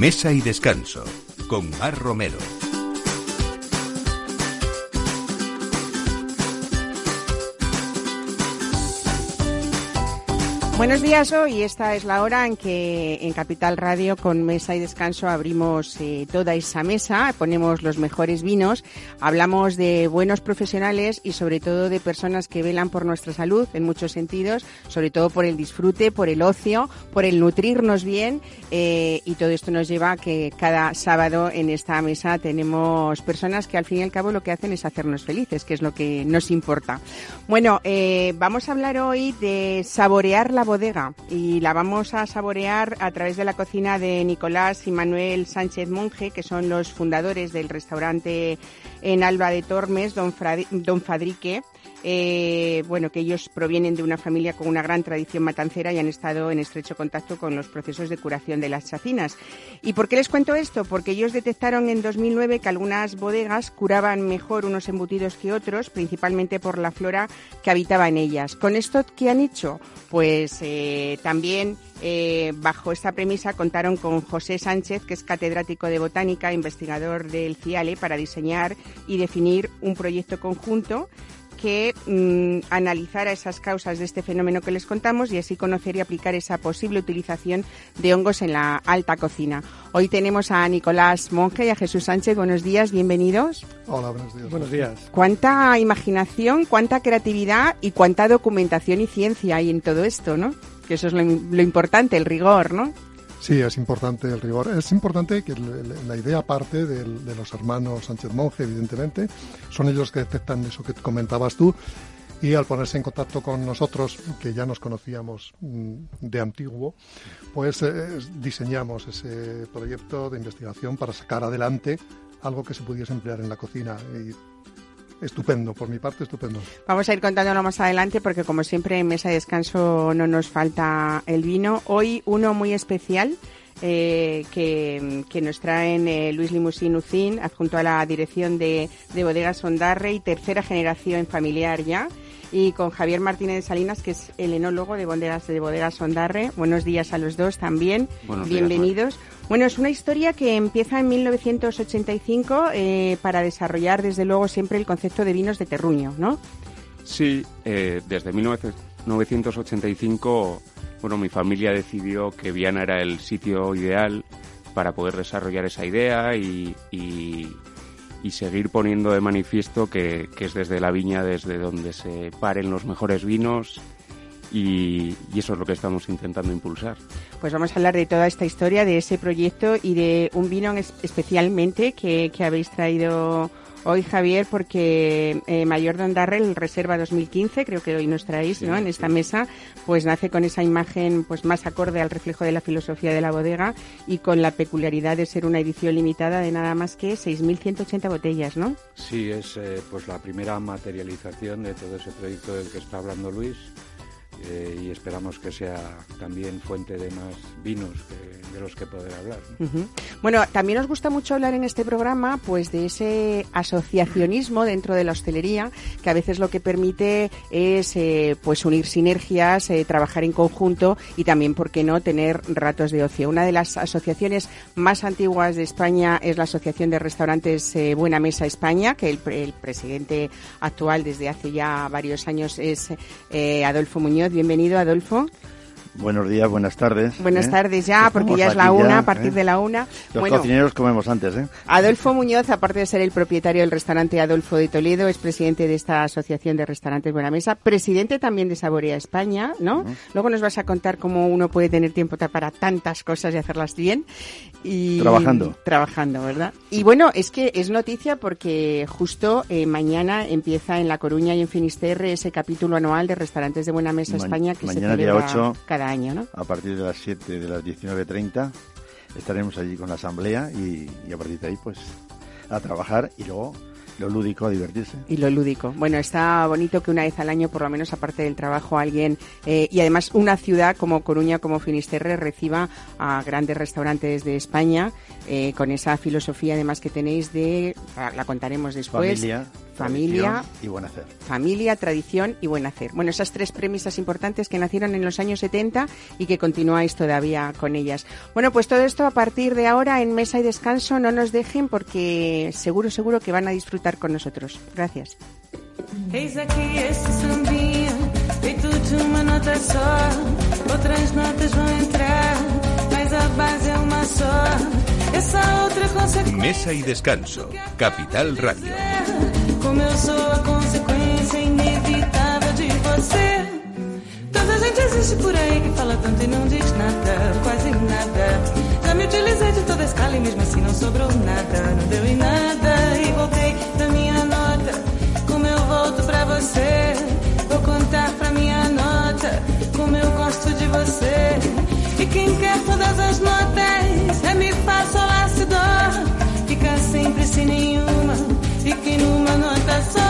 Mesa y Descanso con Mar Romero. Buenos días, hoy esta es la hora en que en Capital Radio con Mesa y Descanso abrimos eh, toda esa mesa, ponemos los mejores vinos, hablamos de buenos profesionales y sobre todo de personas que velan por nuestra salud en muchos sentidos, sobre todo por el disfrute, por el ocio, por el nutrirnos bien eh, y todo esto nos lleva a que cada sábado en esta mesa tenemos personas que al fin y al cabo lo que hacen es hacernos felices, que es lo que nos importa. Bueno, eh, vamos a hablar hoy de saborear la bodega y la vamos a saborear a través de la cocina de Nicolás y Manuel Sánchez Monje, que son los fundadores del restaurante en Alba de Tormes, Don, Don Fadrique. Eh, bueno, que ellos provienen de una familia con una gran tradición matancera y han estado en estrecho contacto con los procesos de curación de las chacinas. ¿Y por qué les cuento esto? Porque ellos detectaron en 2009 que algunas bodegas curaban mejor unos embutidos que otros, principalmente por la flora que habitaba en ellas. ¿Con esto qué han hecho? Pues eh, también eh, bajo esta premisa contaron con José Sánchez, que es catedrático de botánica, investigador del CIALE, para diseñar y definir un proyecto conjunto que mm, analizara esas causas de este fenómeno que les contamos y así conocer y aplicar esa posible utilización de hongos en la alta cocina. Hoy tenemos a Nicolás Monge y a Jesús Sánchez. Buenos días, bienvenidos. Hola, buenos días. Buenos días. Cuánta imaginación, cuánta creatividad y cuánta documentación y ciencia hay en todo esto, ¿no? Que eso es lo, lo importante, el rigor, ¿no? Sí, es importante el rigor. Es importante que la idea parte de, los hermanos Sánchez Monge, evidentemente. Son ellos que detectan eso que comentabas tú. Y al ponerse en contacto con nosotros, que ya nos conocíamos mm, de antiguo, pues eh, diseñamos ese proyecto de investigación para sacar adelante algo que se pudiese emplear en la cocina. Estupendo, por mi parte estupendo. Vamos a ir contándolo más adelante porque como siempre en Mesa de Descanso no nos falta el vino. Hoy uno muy especial. Eh, que, nos traen eh, Luis Limusín Ucín, adjunto a la dirección de, de Bodegas Ondarre y tercera generación familiar ya y con Javier Martínez de Salinas, que es el enólogo de Bodegas de Bodegas Ondarre. Buenos días a los dos también. Bienvenidos. Bueno, es una historia que empieza en 1985 eh, para desarrollar, desde luego, siempre el concepto de vinos de terruño, ¿no? Sí, eh, desde 1985, bueno, mi familia decidió que Viana era el sitio ideal para poder desarrollar esa idea y, seguir poniendo de manifiesto que, que, es desde la viña desde donde se paren los mejores vinos y, eso es lo que estamos intentando impulsar. Pues vamos a hablar de toda esta historia, de ese proyecto y de un vino especialmente que, habéis traído hoy, Javier, porque eh, Mayor Don Darrell Reserva 2015, creo que hoy nos traéis ¿no? en esta mesa, pues nace con esa imagen pues más acorde al reflejo de la filosofía de la bodega y con la peculiaridad de ser una edición limitada de nada más que 6.180 botellas, ¿no? Sí, es eh, pues la primera materialización de todo ese proyecto del que está hablando Luis eh, y esperamos que sea también fuente de más vinos de los que poder hablar. Bueno, también nos gusta mucho hablar en este programa pues de ese asociacionismo dentro de la hostelería que a veces lo que permite es eh, pues unir sinergias, eh, trabajar en conjunto y también, ¿por qué no?, tener ratos de ocio. Una de las asociaciones más antiguas de España es la Asociación de Restaurantes Buena Mesa España, que el, el, presidente actual desde hace ya varios años es Adolfo Muñoz Bienvenido, Adolfo. Buenos días, buenas tardes. Buenas ¿eh? tardes ya, porque ya es la una, a partir ¿eh? de la una. Los cocineros comemos antes, ¿eh? Adolfo Muñoz, aparte de ser el propietario del restaurante Adolfo de Toledo, es presidente de esta Asociación de Restaurantes Buena Mesa, presidente también de Saborea España, ¿no? Luego nos vas a contar cómo uno puede tener tiempo para tantas cosas y hacerlas bien. Y trabajando. Trabajando, ¿verdad? Y bueno, es que es noticia porque justo eh, mañana empieza en La Coruña y en Finisterre ese capítulo anual de Restaurantes de Buena Mesa España que se celebra 8, cada año, ¿no? A partir de las 7 de las 19.30 estaremos allí con la asamblea y, y a partir de ahí pues a trabajar y luego lo lúdico, a divertirse. Y lo lúdico. Bueno, está bonito que una vez al año, por lo menos aparte del trabajo, alguien, eh, y además una ciudad como Coruña, como Finisterre, reciba a grandes restaurantes de España, eh, con esa filosofía además que tenéis de, la contaremos después, familia, Familia y buen hacer. Familia, tradición y buen hacer. Bueno, esas tres premisas importantes que nacieron en los años 70 y que continuáis todavía con ellas. Bueno, pues todo esto a partir de ahora en mesa y descanso no nos dejen porque seguro, seguro que van a disfrutar con nosotros. Gracias. Mesa y descanso. Capital Radio. Como eu sou a consequência inevitável de você. Tanta gente existe por aí que fala tanto e não diz nada, quase nada. Já me utilizei de toda a escala e mesmo assim não sobrou nada, não deu em nada. E voltei da minha nota. Como eu volto pra você, vou contar pra minha nota. Como eu gosto de você. E quem quer todas as notas é fá, sol, lá, si, dó. Fica sempre sem nenhuma, sakinu mga tasawin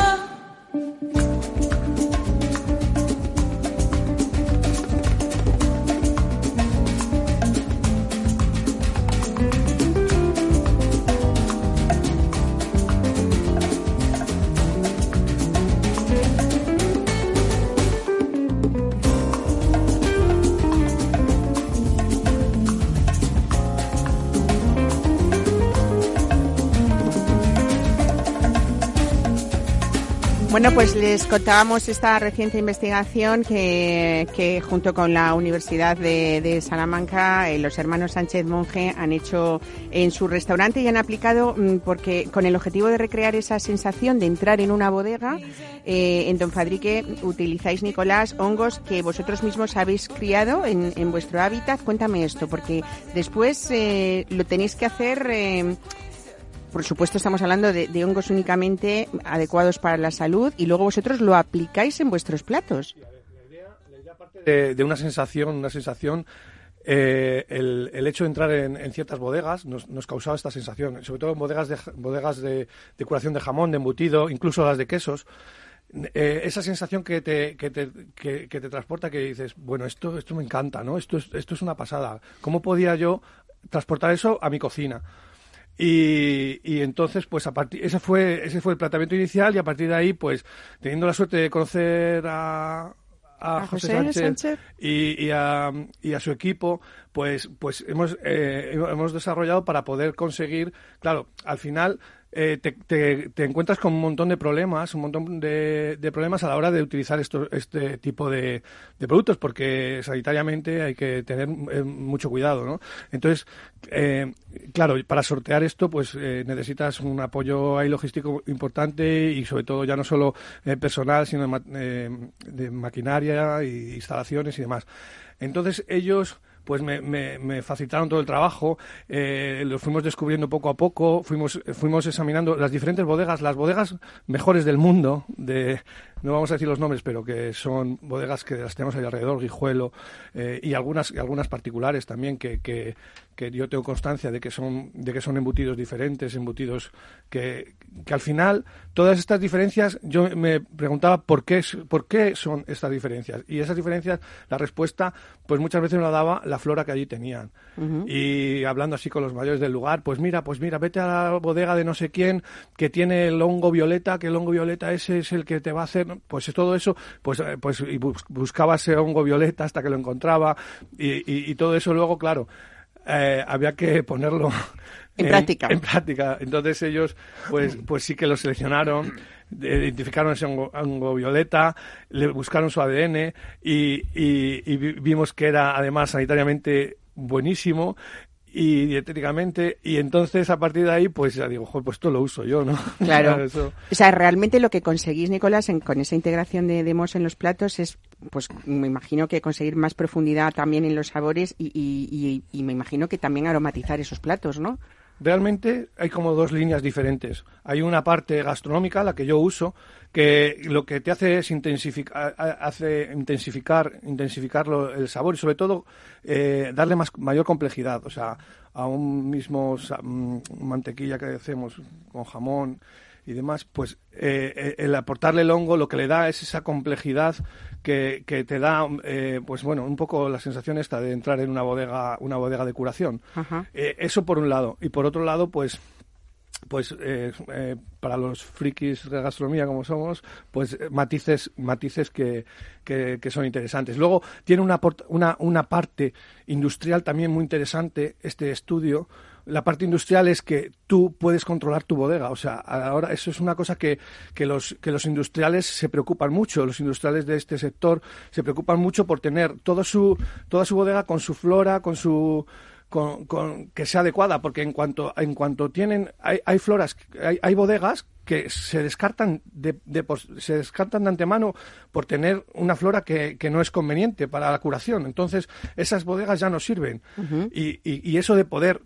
Bueno, pues les contábamos esta reciente investigación que, que junto con la Universidad de, Salamanca, eh, los hermanos Sánchez Monje han hecho en su restaurante y han aplicado, mm, porque con el objetivo de recrear esa sensación de entrar en una bodega, eh, en Don Fadrique utilizáis, Nicolás, hongos que vosotros mismos habéis criado en, en vuestro hábitat. Cuéntame esto, porque después eh, lo tenéis que hacer. Por supuesto estamos hablando de, de, hongos únicamente adecuados para la salud y luego vosotros lo aplicáis en vuestros platos. De, una sensación, una sensación. Eh, el, hecho de entrar en, ciertas bodegas nos, causaba esta sensación, sobre todo en bodegas de, bodegas de, de curación de jamón, de embutido, incluso las de quesos. Eh, esa sensación que te, que te, que, que, te transporta, que dices, bueno, esto, esto me encanta, ¿no? Esto es, esto es una pasada. ¿Cómo podía yo transportar eso a mi cocina? Y, y, entonces, pues a partir, ese fue, ese fue el planteamiento inicial y a partir de ahí, pues teniendo la suerte de conocer a, a, a José, Sánchez, Y, y, a, y, a, su equipo, pues, pues hemos, eh, hemos desarrollado para poder conseguir, claro, al final eh, te, te, encuentras con un montón de problemas, un montón de, de problemas a la hora de utilizar esto, este tipo de, de, productos, porque sanitariamente hay que tener eh, mucho cuidado, ¿no? Entonces, eh, claro, para sortear esto, pues eh, necesitas un apoyo ahí logístico importante y sobre todo ya no solo eh, personal, sino de, ma de maquinaria y instalaciones y demás. Entonces ellos pues me, me, me, facilitaron todo el trabajo, eh, lo fuimos descubriendo poco a poco, fuimos, fuimos examinando las diferentes bodegas, las bodegas mejores del mundo, de, no vamos a decir los nombres, pero que son bodegas que las tenemos ahí alrededor, Guijuelo, eh, y algunas, algunas particulares también que, que, que, yo tengo constancia de que son, de que son embutidos diferentes, embutidos que, que al final todas estas diferencias, yo me preguntaba por qué, por qué son estas diferencias. Y esas diferencias, la respuesta, pues muchas veces me la daba la flora que allí tenían. Uh -huh. Y hablando así con los mayores del lugar, pues mira, pues mira, vete a la bodega de no sé quién que tiene el hongo violeta, que el hongo violeta ese es el que te va a hacer, pues todo eso, pues, pues y buscaba ese hongo violeta hasta que lo encontraba y, y, y todo eso luego, claro, eh, había que ponerlo en, en, práctica. En práctica. Entonces ellos, pues, pues sí que lo seleccionaron, identificaron ese hongo, hongo violeta, le buscaron su ADN y, y, y, vimos que era además sanitariamente buenísimo y dietéticamente y entonces a partir de ahí pues ya digo pues esto lo uso yo no claro. Eso. o sea realmente lo que conseguís Nicolás en, con esa integración de demos en los platos es pues me imagino que conseguir más profundidad también en los sabores y, y, y, y me imagino que también aromatizar esos platos no realmente hay como dos líneas diferentes. Hay una parte gastronómica, la que yo uso, que lo que te hace es intensificar, hace intensificar, el sabor y sobre todo eh, darle más, mayor complejidad. O sea, a un mismo mantequilla que hacemos con jamón y demás, pues eh, el aportarle el hongo lo que le da es esa complejidad que, que te da, eh, pues bueno, un poco la sensación esta de entrar en una bodega, una bodega de curación. Eh, eso por un lado. Y por otro lado, pues pues eh, eh, para los frikis de gastronomía como somos, pues matices, matices que, que, que son interesantes. Luego tiene una, una, una parte industrial también muy interesante este estudio. La parte industrial es que tú puedes controlar tu bodega. O sea, ahora eso es una cosa que, que, los, que los industriales se preocupan mucho. Los industriales de este sector se preocupan mucho por tener todo su, toda su bodega con su flora, con su con, con- que sea adecuada, porque en cuanto en cuanto tienen hay, hay floras, hay, hay bodegas que se descartan de, de se descartan de antemano por tener una flora que, que no es conveniente para la curación. Entonces esas bodegas ya no sirven y, y, y eso de poder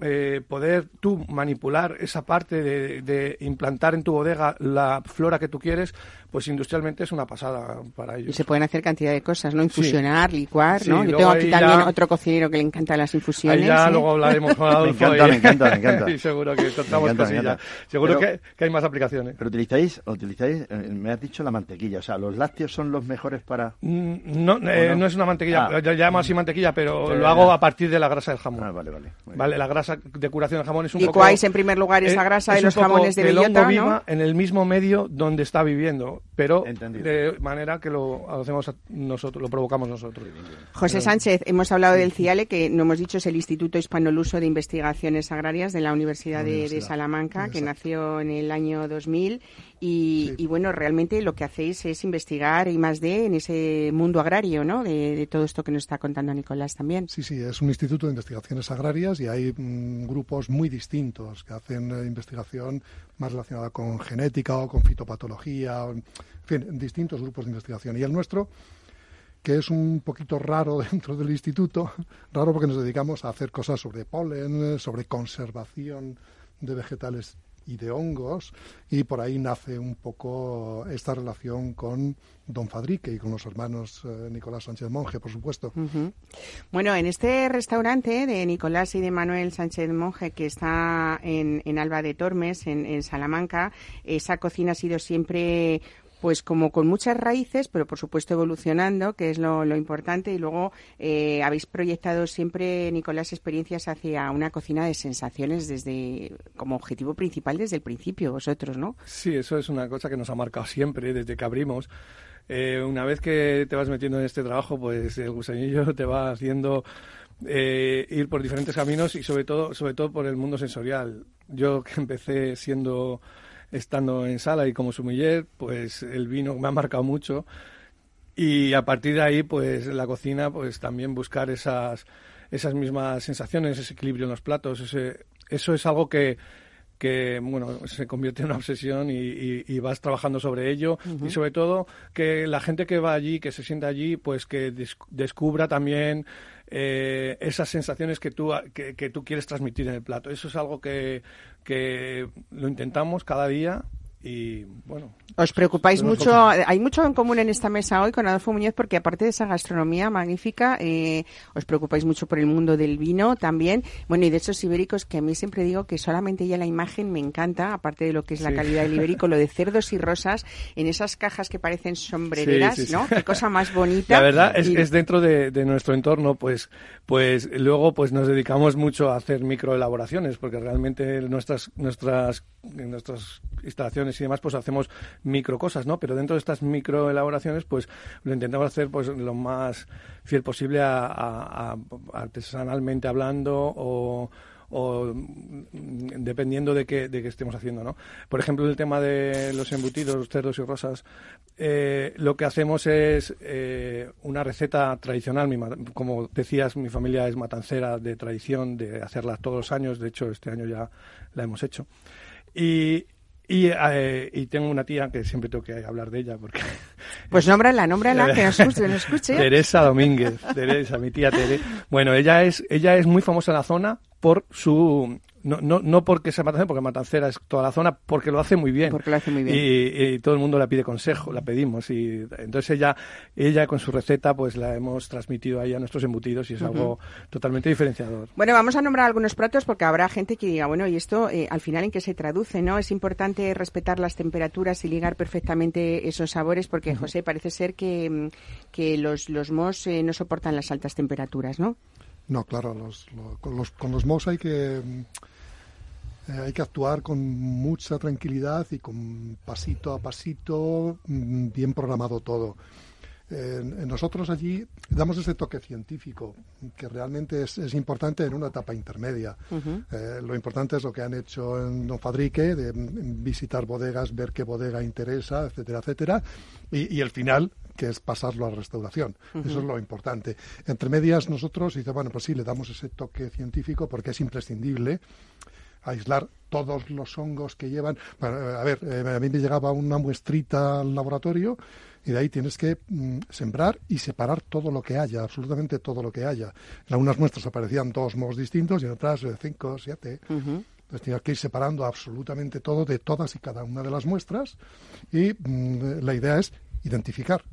eh, poder tú manipular esa parte de, de implantar en tu bodega la flora que tú quieres, pues industrialmente es una pasada para ellos. Y se pueden hacer cantidad de cosas, ¿no? Infusionar, licuar, Sí, ¿no? Yo luego tengo aquí también ya- otro cocinero que le encantan las infusiones. Ahí ya ¿eh? luego hablaremos con Adolfo. encanta, y- me encanta, me encanta. y seguro que Me encanta, me cosillas. encanta. Seguro Pero- que, que hay más aplicaciones. Pero utilizáis, utilizáis, eh, me has dicho la mantequilla, o sea, los lácteos son los mejores para... Mm, No, eh, no? no es una mantequilla, Ah. yo llamo así mantequilla, pero Ya, lo ya, hago a partir de la grasa del jamón. Ah, vale, vale. Vale, la grasa de curación del jamón es un Licuáis poco... en primer lugar esa eh, grasa de es los jamones de que el hongo bellota, ¿no? viva en el mismo medio donde está viviendo, pero Entendido. de manera que lo hacemos a- nosotros, lo provocamos nosotros. José Sánchez, hemos hablado del CIALE, que no hemos dicho es el Instituto Hispanoluso de Investigaciones Agrarias de la Universidad, La de-. Salamanca, que nació en el año 2000. Y, Sí. y bueno, realmente lo que hacéis es investigar y más de en ese mundo agrario, ¿no? De, de todo esto que nos está contando Nicolás también. Sí, sí, es un instituto de investigaciones agrarias y hay mm, grupos muy distintos que hacen eh, investigación más relacionada con genética o con fitopatología, o, en fin, distintos grupos de investigación. Y el nuestro, que es un poquito raro dentro del instituto, raro porque nos dedicamos a hacer cosas sobre polen, eh, sobre conservación de vegetales y de hongos, y por ahí nace un poco esta relación con Don Fadrique y con los hermanos eh, Nicolás Sánchez Monje, por supuesto. Bueno, en este restaurante de Nicolás y de Manuel Sánchez Monje, que está en, en Alba de Tormes, en, en Salamanca, esa cocina ha sido siempre pues como con muchas raíces, pero por supuesto evolucionando, que es lo, importante. Y luego eh, habéis proyectado siempre, Nicolás, experiencias hacia una cocina de sensaciones desde como objetivo principal desde el principio, vosotros, ¿no? Sí, eso es una cosa que nos ha marcado siempre desde que abrimos. Eh, una vez que te vas metiendo en este trabajo, pues el gusanillo te va haciendo eh, ir por diferentes caminos y sobre todo, sobre todo por el mundo sensorial. Yo que empecé siendo estando en sala y como sumiller, pues el vino me ha marcado mucho. Y a partir de ahí, pues la cocina, pues también buscar esas esas mismas sensaciones, ese equilibrio en los platos, ese, eso es algo que que bueno se convierte en una obsesión y, y- y vas trabajando sobre ello. Y sobre todo que la gente que va allí que se sienta allí pues que des- descubra también eh, esas sensaciones que tú que, que tú quieres transmitir en el plato. Eso es algo que, que lo intentamos cada día y bueno Os preocupáis mucho, cosas. hay mucho en común en esta mesa hoy con Adolfo Muñoz porque aparte de esa gastronomía magnífica, eh, os preocupáis mucho por el mundo del vino también. Bueno, y de esos ibéricos que a mí siempre digo que solamente ya la imagen me encanta, aparte de lo que es la Sí. calidad del ibérico, lo de cerdos y rosas en esas cajas que parecen sombrereras, Sí, sí, sí. ¿no? Qué cosa más bonita. La verdad es, Y- es dentro de, de nuestro entorno, pues, pues luego pues nos dedicamos mucho a hacer microelaboraciones, porque realmente nuestras, nuestras, nuestras instalaciones y demás, pues hacemos micro cosas, ¿no? Pero dentro de estas microelaboraciones, pues lo intentamos hacer pues lo más fiel posible a, a- a- artesanalmente hablando o o mm, dependiendo de qué, de qué estemos haciendo, ¿no? Por ejemplo, el tema de los embutidos, cerdos y rosas, eh, lo que hacemos es eh, una receta tradicional. Mi como decías, mi familia es matancera de tradición, de hacerla todos los años. De hecho, este año ya la hemos hecho. Y, y, eh, y tengo una tía que siempre tengo que hablar de ella porque Pues nómbrala, nómbrala, que nos escuche. Nos escuche. Teresa Domínguez, Teresa, mi tía Tere. Bueno, ella es, ella es muy famosa en la zona por su no, no, no porque sea matancera, porque matancera es toda la zona, porque lo hace muy bien. Porque lo hace muy bien. Y, y todo el mundo le pide consejo, la pedimos. Y entonces ella, ella con su receta, pues la hemos transmitido ahí a nuestros embutidos y es algo totalmente diferenciador. Bueno, vamos a nombrar algunos platos porque habrá gente que diga, bueno, ¿y esto eh, al final en qué se traduce? no Es importante respetar las temperaturas y ligar perfectamente esos sabores porque, José, parece ser que, mm, que los, los mos eh, no soportan las altas temperaturas, ¿no? No, claro, los, lo- con los, con los MOS hay que... Eh, hay que actuar con mucha tranquilidad y con pasito a pasito, mm, bien programado todo. Eh, nosotros allí damos ese toque científico que realmente es, es importante en una etapa intermedia. Eh, lo importante es lo que han hecho en Don Fadrique, de mm, visitar bodegas, ver qué bodega interesa, etcétera, etcétera, y, y el final que es pasarlo a restauración. Eso es lo importante. Entre medias nosotros dice, bueno, pues sí, le damos ese toque científico porque es imprescindible aislar todos los hongos que llevan. Bueno, a ver, eh, a mí me llegaba una muestrita al laboratorio y de ahí tienes que mm, sembrar y separar todo lo que haya, absolutamente todo lo que haya. En algunas muestras aparecían dos mohos distintos y en otras eh, cinco, siete. Entonces tienes que ir separando absolutamente todo de todas y cada una de las muestras y mm, la idea es identificar,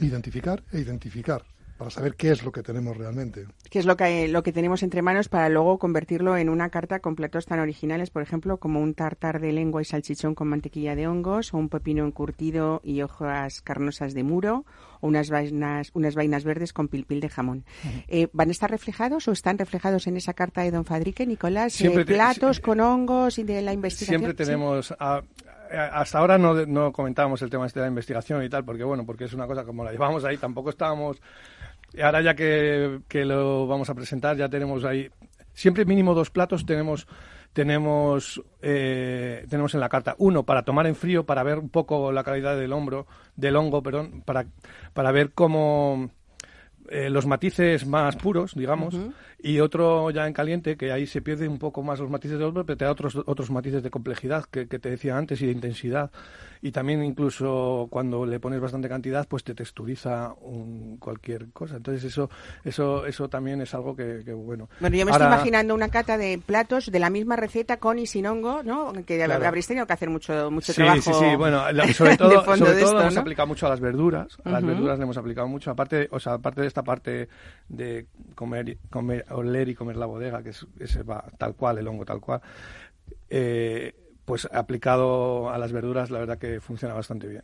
identificar e identificar para saber qué es lo que tenemos realmente. ¿Qué es lo que, lo que tenemos entre manos para luego convertirlo en una carta con platos tan originales, por ejemplo, como un tartar de lengua y salchichón con mantequilla de hongos, o un pepino encurtido y hojas carnosas de muro, o unas vainas, unas vainas verdes con pilpil de jamón? Eh, ¿Van a estar reflejados o están reflejados en esa carta de Don Fadrique, Nicolás? Eh, Siempre te- platos si- con hongos y de la investigación. Siempre ¿Sí? tenemos. a- a- hasta ahora no, no comentábamos el tema este de la investigación y tal, porque bueno, porque es una cosa como la llevamos ahí, tampoco estábamos. Ahora ya que, que lo vamos a presentar, ya tenemos ahí. Siempre mínimo dos platos tenemos tenemos eh, tenemos en la carta uno para tomar en frío para ver un poco la calidad del hombro del hongo perdón para para ver cómo eh, los matices más puros, digamos, y otro ya en caliente, que ahí se pierde un poco más los matices del hombre, pero te da otros, otros matices de complejidad que, que te decía antes y de intensidad. Y también incluso cuando le pones bastante cantidad, pues te texturiza un- cualquier cosa. Entonces eso eso eso también es algo que, que, bueno. Bueno, yo me Ahora- estoy imaginando una cata de platos de la misma receta con y sin hongo, ¿no? Que Claro. habréis tenido que hacer mucho, mucho Sí, trabajo. sí, sí. Bueno, la- sobre de todo, sobre de todo esto, hemos ¿no? aplicado mucho a las verduras. A las Ujú. verduras le hemos aplicado mucho. Aparte, o sea, aparte de esta parte de comer, comer oler y comer la bodega, que es, ese va tal cual, el hongo tal cual. eh, pues aplicado a las verduras, la verdad que funciona bastante bien.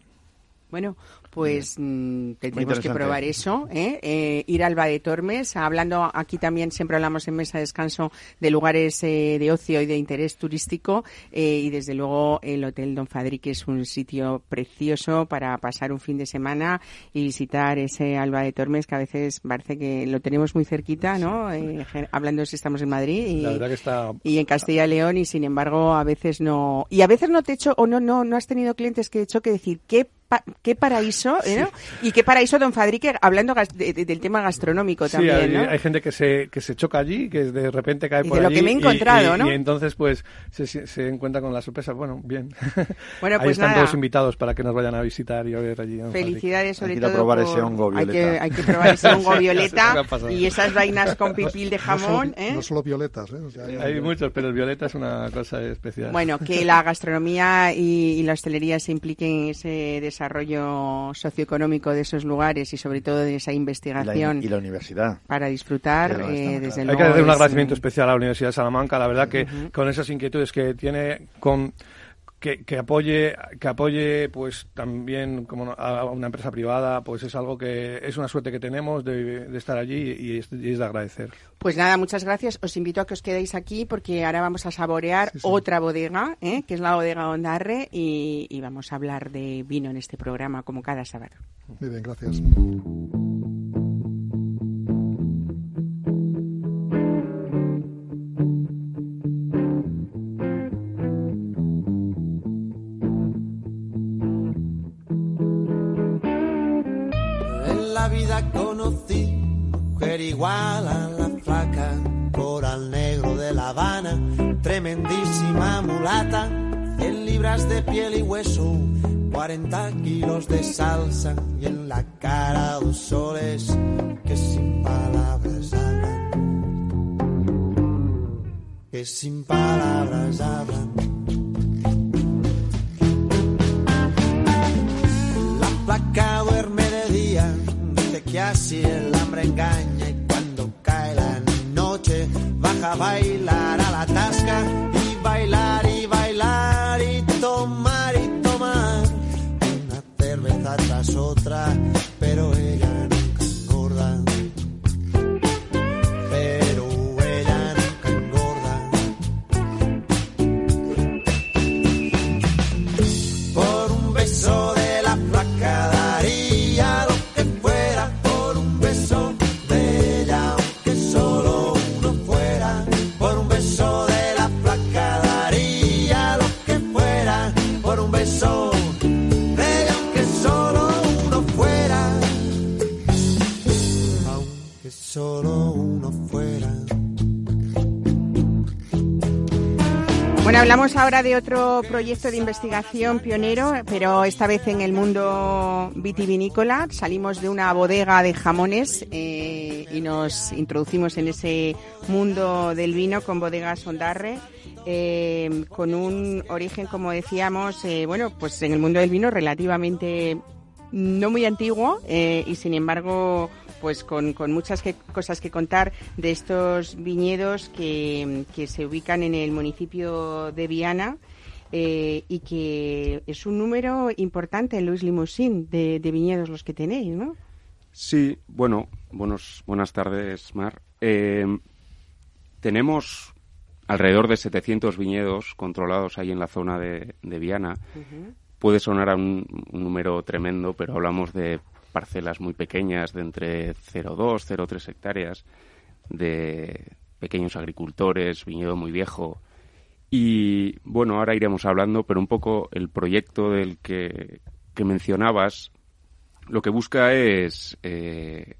Bueno, pues mm, tendremos que probar eso, ¿eh? Eh, ir al Alba de Tormes, hablando aquí también, siempre hablamos en Mesa de Descanso de lugares eh, de ocio y de interés turístico eh, y desde luego el Hotel Don Fadrique es un sitio precioso para pasar un fin de semana y visitar ese Alba de Tormes que a veces parece que lo tenemos muy cerquita, ¿no? Eh, hablando si estamos en Madrid y, La verdad que está... y en Castilla y León y sin embargo a veces no y a veces no te he hecho o no no no has tenido clientes que he hecho que decir qué pa- qué paraíso ¿eh, ¿no? y qué paraíso don Fadrique hablando de- de- del tema gastronómico Sí, también hay, ¿no? hay gente que se, que se choca allí, que de repente cae Y por de lo allí que me he y- encontrado, y, ¿no? Y entonces, pues, se, se encuentra con la sorpresa. Bueno, bien. Bueno, Ahí pues están nada. todos invitados para que nos vayan a visitar y a ver allí. en Felicidades sobre Hay que todo probar por- ese hongo hay que, violeta. hay que probar ese hongo Sí, violeta y esas vainas con pipil de No solo, jamón ¿eh? no solo violetas, ¿eh? O sea, hay- Fadrique. Hay muchos, pero el violeta es una cosa especial. Bueno, que la gastronomía y, y la hostelería se impliquen en ese desarrollo socioeconómico de esos lugares y sobre todo de esa Y la, investigación y la universidad. para disfrutar, no eh, desde Hay luego. que hacer un agradecimiento mm, especial a la Universidad de Salamanca, la verdad que con esas inquietudes que tiene, con que, que apoye, que apoye, pues también como no- a una empresa privada, pues es algo que es una suerte que tenemos de, de estar allí y es, y es de agradecer. Pues nada, muchas gracias. Os invito a que os quedéis aquí porque ahora vamos a saborear Sí, sí. otra bodega, ¿eh? que es la bodega Ondarre, y, y vamos a hablar de vino en este programa como cada sábado. Muy bien, gracias. Igual a la flaca, coral negro de La Habana, tremendísima mulata, 100 libras de piel y hueso, 40 kilos de salsa y en la cara dos soles que sin palabras hablan, que sin palabras hablan. Baja ahora de otro proyecto de investigación pionero, pero esta vez en el mundo vitivinícola. Salimos de una bodega de jamones eh, y nos introducimos en ese mundo del vino con bodegas Ondarre. eh, con un origen, como decíamos, eh, bueno, pues en el mundo del vino relativamente no muy antiguo y sin embargo pues con, con muchas que- cosas que contar de estos viñedos que, que se ubican en el municipio de Viana eh, y que es un número importante, Luis Limousin, de, de viñedos los que tenéis, ¿no? Sí, bueno, buenos, buenas tardes, Mar. Eh, tenemos alrededor de 700 viñedos controlados ahí en la zona de, de Viana. Puede sonar a un, un número tremendo, pero hablamos de parcelas muy pequeñas, de entre 0,2, 0,3 hectáreas, de pequeños agricultores, viñedo muy viejo. Y bueno, ahora iremos hablando, pero un poco el proyecto del que, que mencionabas lo que busca es eh,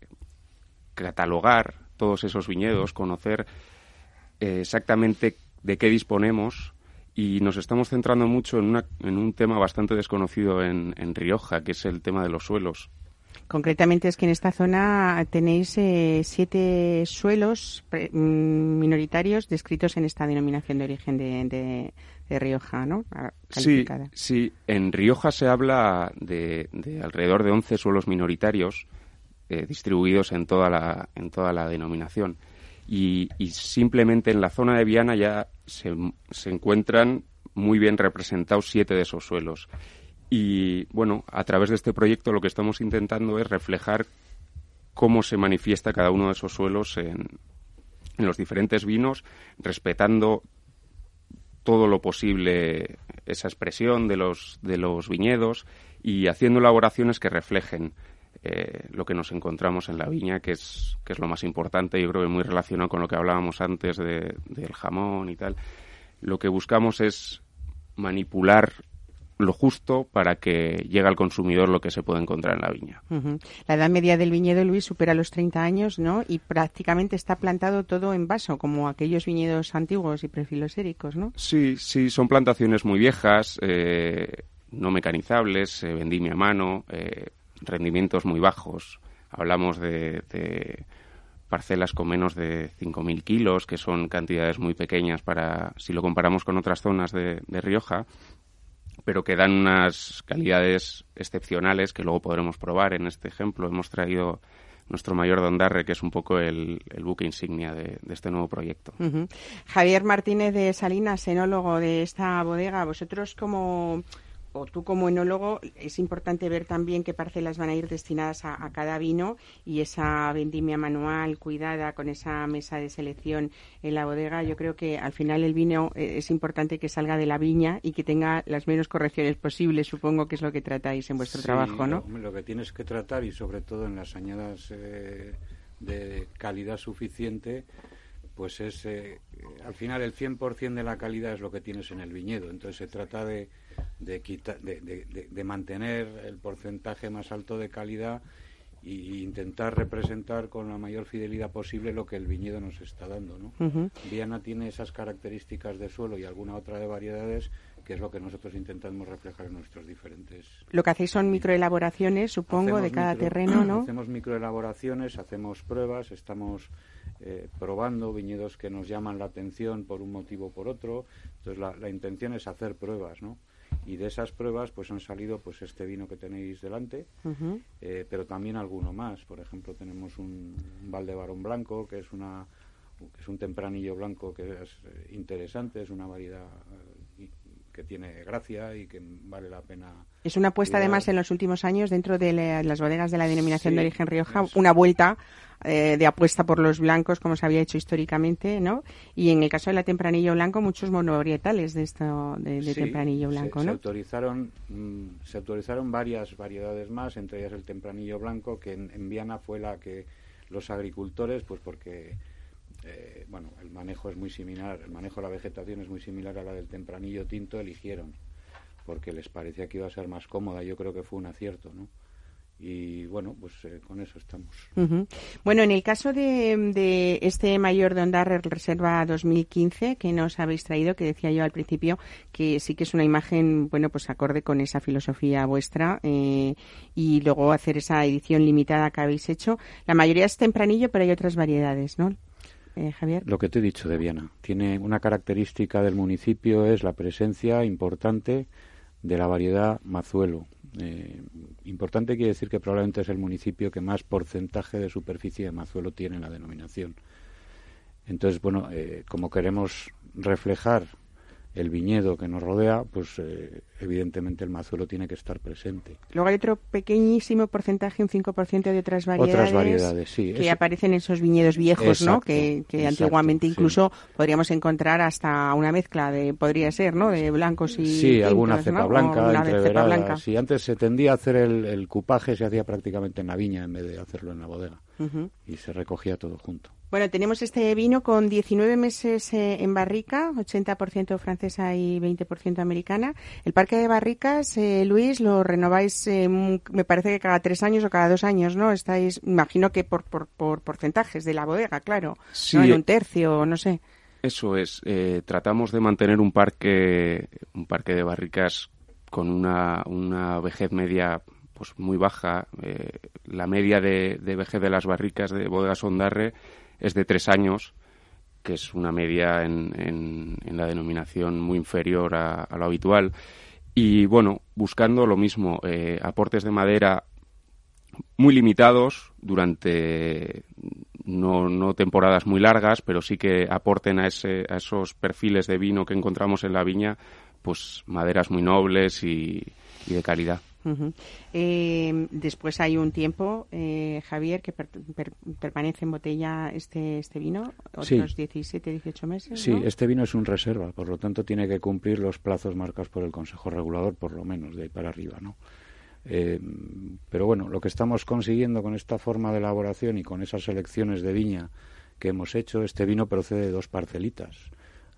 catalogar todos esos viñedos, conocer eh, exactamente de qué disponemos y nos estamos centrando mucho en, una- en un tema bastante desconocido en, en Rioja, que es el tema de los suelos. Concretamente es que en esta zona tenéis eh, siete suelos pre- mm, minoritarios descritos en esta denominación de origen de, de- de Rioja, ¿no? Ah, Sí, sí, en Rioja se habla de, de alrededor de 11 suelos minoritarios eh, distribuidos en toda la, en toda la denominación. Y, y simplemente en la zona de Viana ya se, se encuentran muy bien representados siete de esos suelos. Y bueno, a través de este proyecto lo que estamos intentando es reflejar cómo se manifiesta cada uno de esos suelos en, en los diferentes vinos, respetando todo lo posible esa expresión de los, de los viñedos y haciendo elaboraciones que reflejen eh, lo que nos encontramos en la viña, que es, que es lo más importante, yo creo que muy relacionado con lo que hablábamos antes de- del jamón y tal. Lo que buscamos es manipular lo justo para que llegue al consumidor lo que se puede encontrar en la viña. La edad media del viñedo, Luis, supera los 30 años, ¿no? Y prácticamente está plantado todo en vaso, como aquellos viñedos antiguos y prefiloséricos, ¿no? Sí, sí, son plantaciones muy viejas, eh, no mecanizables, eh, vendimia a mano, eh, rendimientos muy bajos. Hablamos de, de parcelas con menos de 5.000 kilos, que son cantidades muy pequeñas para, si lo comparamos con otras zonas de, de Rioja, pero que dan unas calidades excepcionales que luego podremos probar. En este ejemplo hemos traído nuestro mayor Dondarre, que es un poco el, el buque insignia de- este nuevo proyecto. Javier Martínez de Salinas, enólogo de esta bodega, vosotros como o tú como enólogo es importante ver también qué parcelas van a ir destinadas a, a cada vino y esa vendimia manual cuidada con esa mesa de selección en la bodega. Yo creo que al final el vino eh, es importante que salga de la viña y que tenga las menos correcciones posibles. Supongo que es lo que tratáis en vuestro Sí, trabajo, ¿no? Lo, lo que tienes que tratar y sobre todo en las añadas eh, de calidad suficiente, pues es eh, al final el 100% de la calidad es lo que tienes en el viñedo. Entonces se trata de, de, quita- de, de- de- mantener el porcentaje más alto de calidad e intentar representar con la mayor fidelidad posible lo que el viñedo nos está dando. ¿no? Viana tiene esas características de suelo y alguna otra de variedades que es lo que nosotros intentamos reflejar en nuestros diferentes Lo que hacéis son microelaboraciones, supongo, Hacemos de cada micro- terreno, ¿no? Hacemos microelaboraciones, hacemos pruebas, estamos eh, probando viñedos que nos llaman la atención por un motivo o por otro. Entonces la, la intención es hacer pruebas, ¿no? Y de esas pruebas pues han salido pues este vino que tenéis delante, eh, pero también alguno más. Por ejemplo, tenemos un, un Valdebarón blanco que es una que es un tempranillo blanco que es eh, interesante, es una variedad eh, que tiene gracia y que vale la pena Es una apuesta, cuidar. además, en los últimos años dentro de la- las bodegas de la denominación Sí, de origen Rioja, una vuelta eh, de apuesta por los blancos, como se había hecho históricamente, ¿no? Y en el caso de la tempranillo blanco, muchos monovarietales de esto de, de Sí, tempranillo se- blanco, se, ¿no? autorizaron mm, se autorizaron varias variedades más entre ellas el tempranillo blanco que en, en Viana fue la que los agricultores pues porque eh, bueno el manejo es muy similar el manejo de la vegetación es muy similar a la del tempranillo tinto eligieron porque les parecía que iba a ser más cómoda yo creo que fue un acierto no y bueno, pues eh, con eso estamos. Bueno, en el caso de, de este mayor de Ondarre Reserva 2015 que nos habéis traído, que decía yo al principio que sí que es una imagen, bueno, pues acorde con esa filosofía vuestra eh, y luego hacer esa edición limitada que habéis hecho. La mayoría es tempranillo, pero hay otras variedades, ¿no? Eh. Lo que te he dicho de Viana. Tiene una característica del municipio es la presencia importante de la variedad mazuelo. Eh, importante quiere decir que probablemente es el municipio que más porcentaje de superficie de mazuelo tiene en la denominación. Entonces, bueno, eh, como queremos reflejar el viñedo que nos rodea, pues eh, evidentemente el mazuelo tiene que estar presente. Luego hay otro pequeñísimo porcentaje, un 5% de otras variedades, Otras variedades, sí. que Eso- aparecen en esos viñedos viejos, ¿no? Que, que exacto, antiguamente sí. incluso podríamos encontrar hasta una mezcla de, podría ser, ¿no? De blancos y Sí, alguna cepa ¿no? blanca, entreverada. blanca. Sí, antes se tendía a hacer el, el cupaje, se hacía prácticamente en la viña en vez de hacerlo en la bodega. Y se recogía todo junto. Bueno, tenemos este vino con 19 meses eh, en barrica, 80% francesa y 20% americana. El parque de barricas, eh, Luis, lo renováis, eh, me parece que cada tres años o cada dos años, ¿no? Estáis, imagino que por, por, por porcentajes de la bodega, claro. Sí, ¿no? En un tercio, no sé. Eso es. eh, tratamos de mantener un parque, un parque de barricas con una, una vejez media pues muy baja. la media de, de vejez de las barricas de bodegas Ondarre es de tres años, que es una media en, en- la denominación muy inferior a, lo habitual. Y bueno, buscando lo mismo, eh, aportes de madera muy limitados durante no, no temporadas muy largas, pero sí que aporten a, ese, a esos perfiles de vino que encontramos en la viña, pues maderas muy nobles y de calidad. Eh, después hay un tiempo, eh, Javier, que per- per- permanece en botella este, este vino, Sí. otros 17, 18 meses. Sí, ¿no? este vino es un reserva, por lo tanto tiene que cumplir los plazos marcados por el Consejo Regulador, por lo menos, de ahí para arriba, ¿no? Eh, pero bueno, lo que estamos consiguiendo con esta forma de elaboración y con esas selecciones de viña que hemos hecho, este vino procede de dos parcelitas,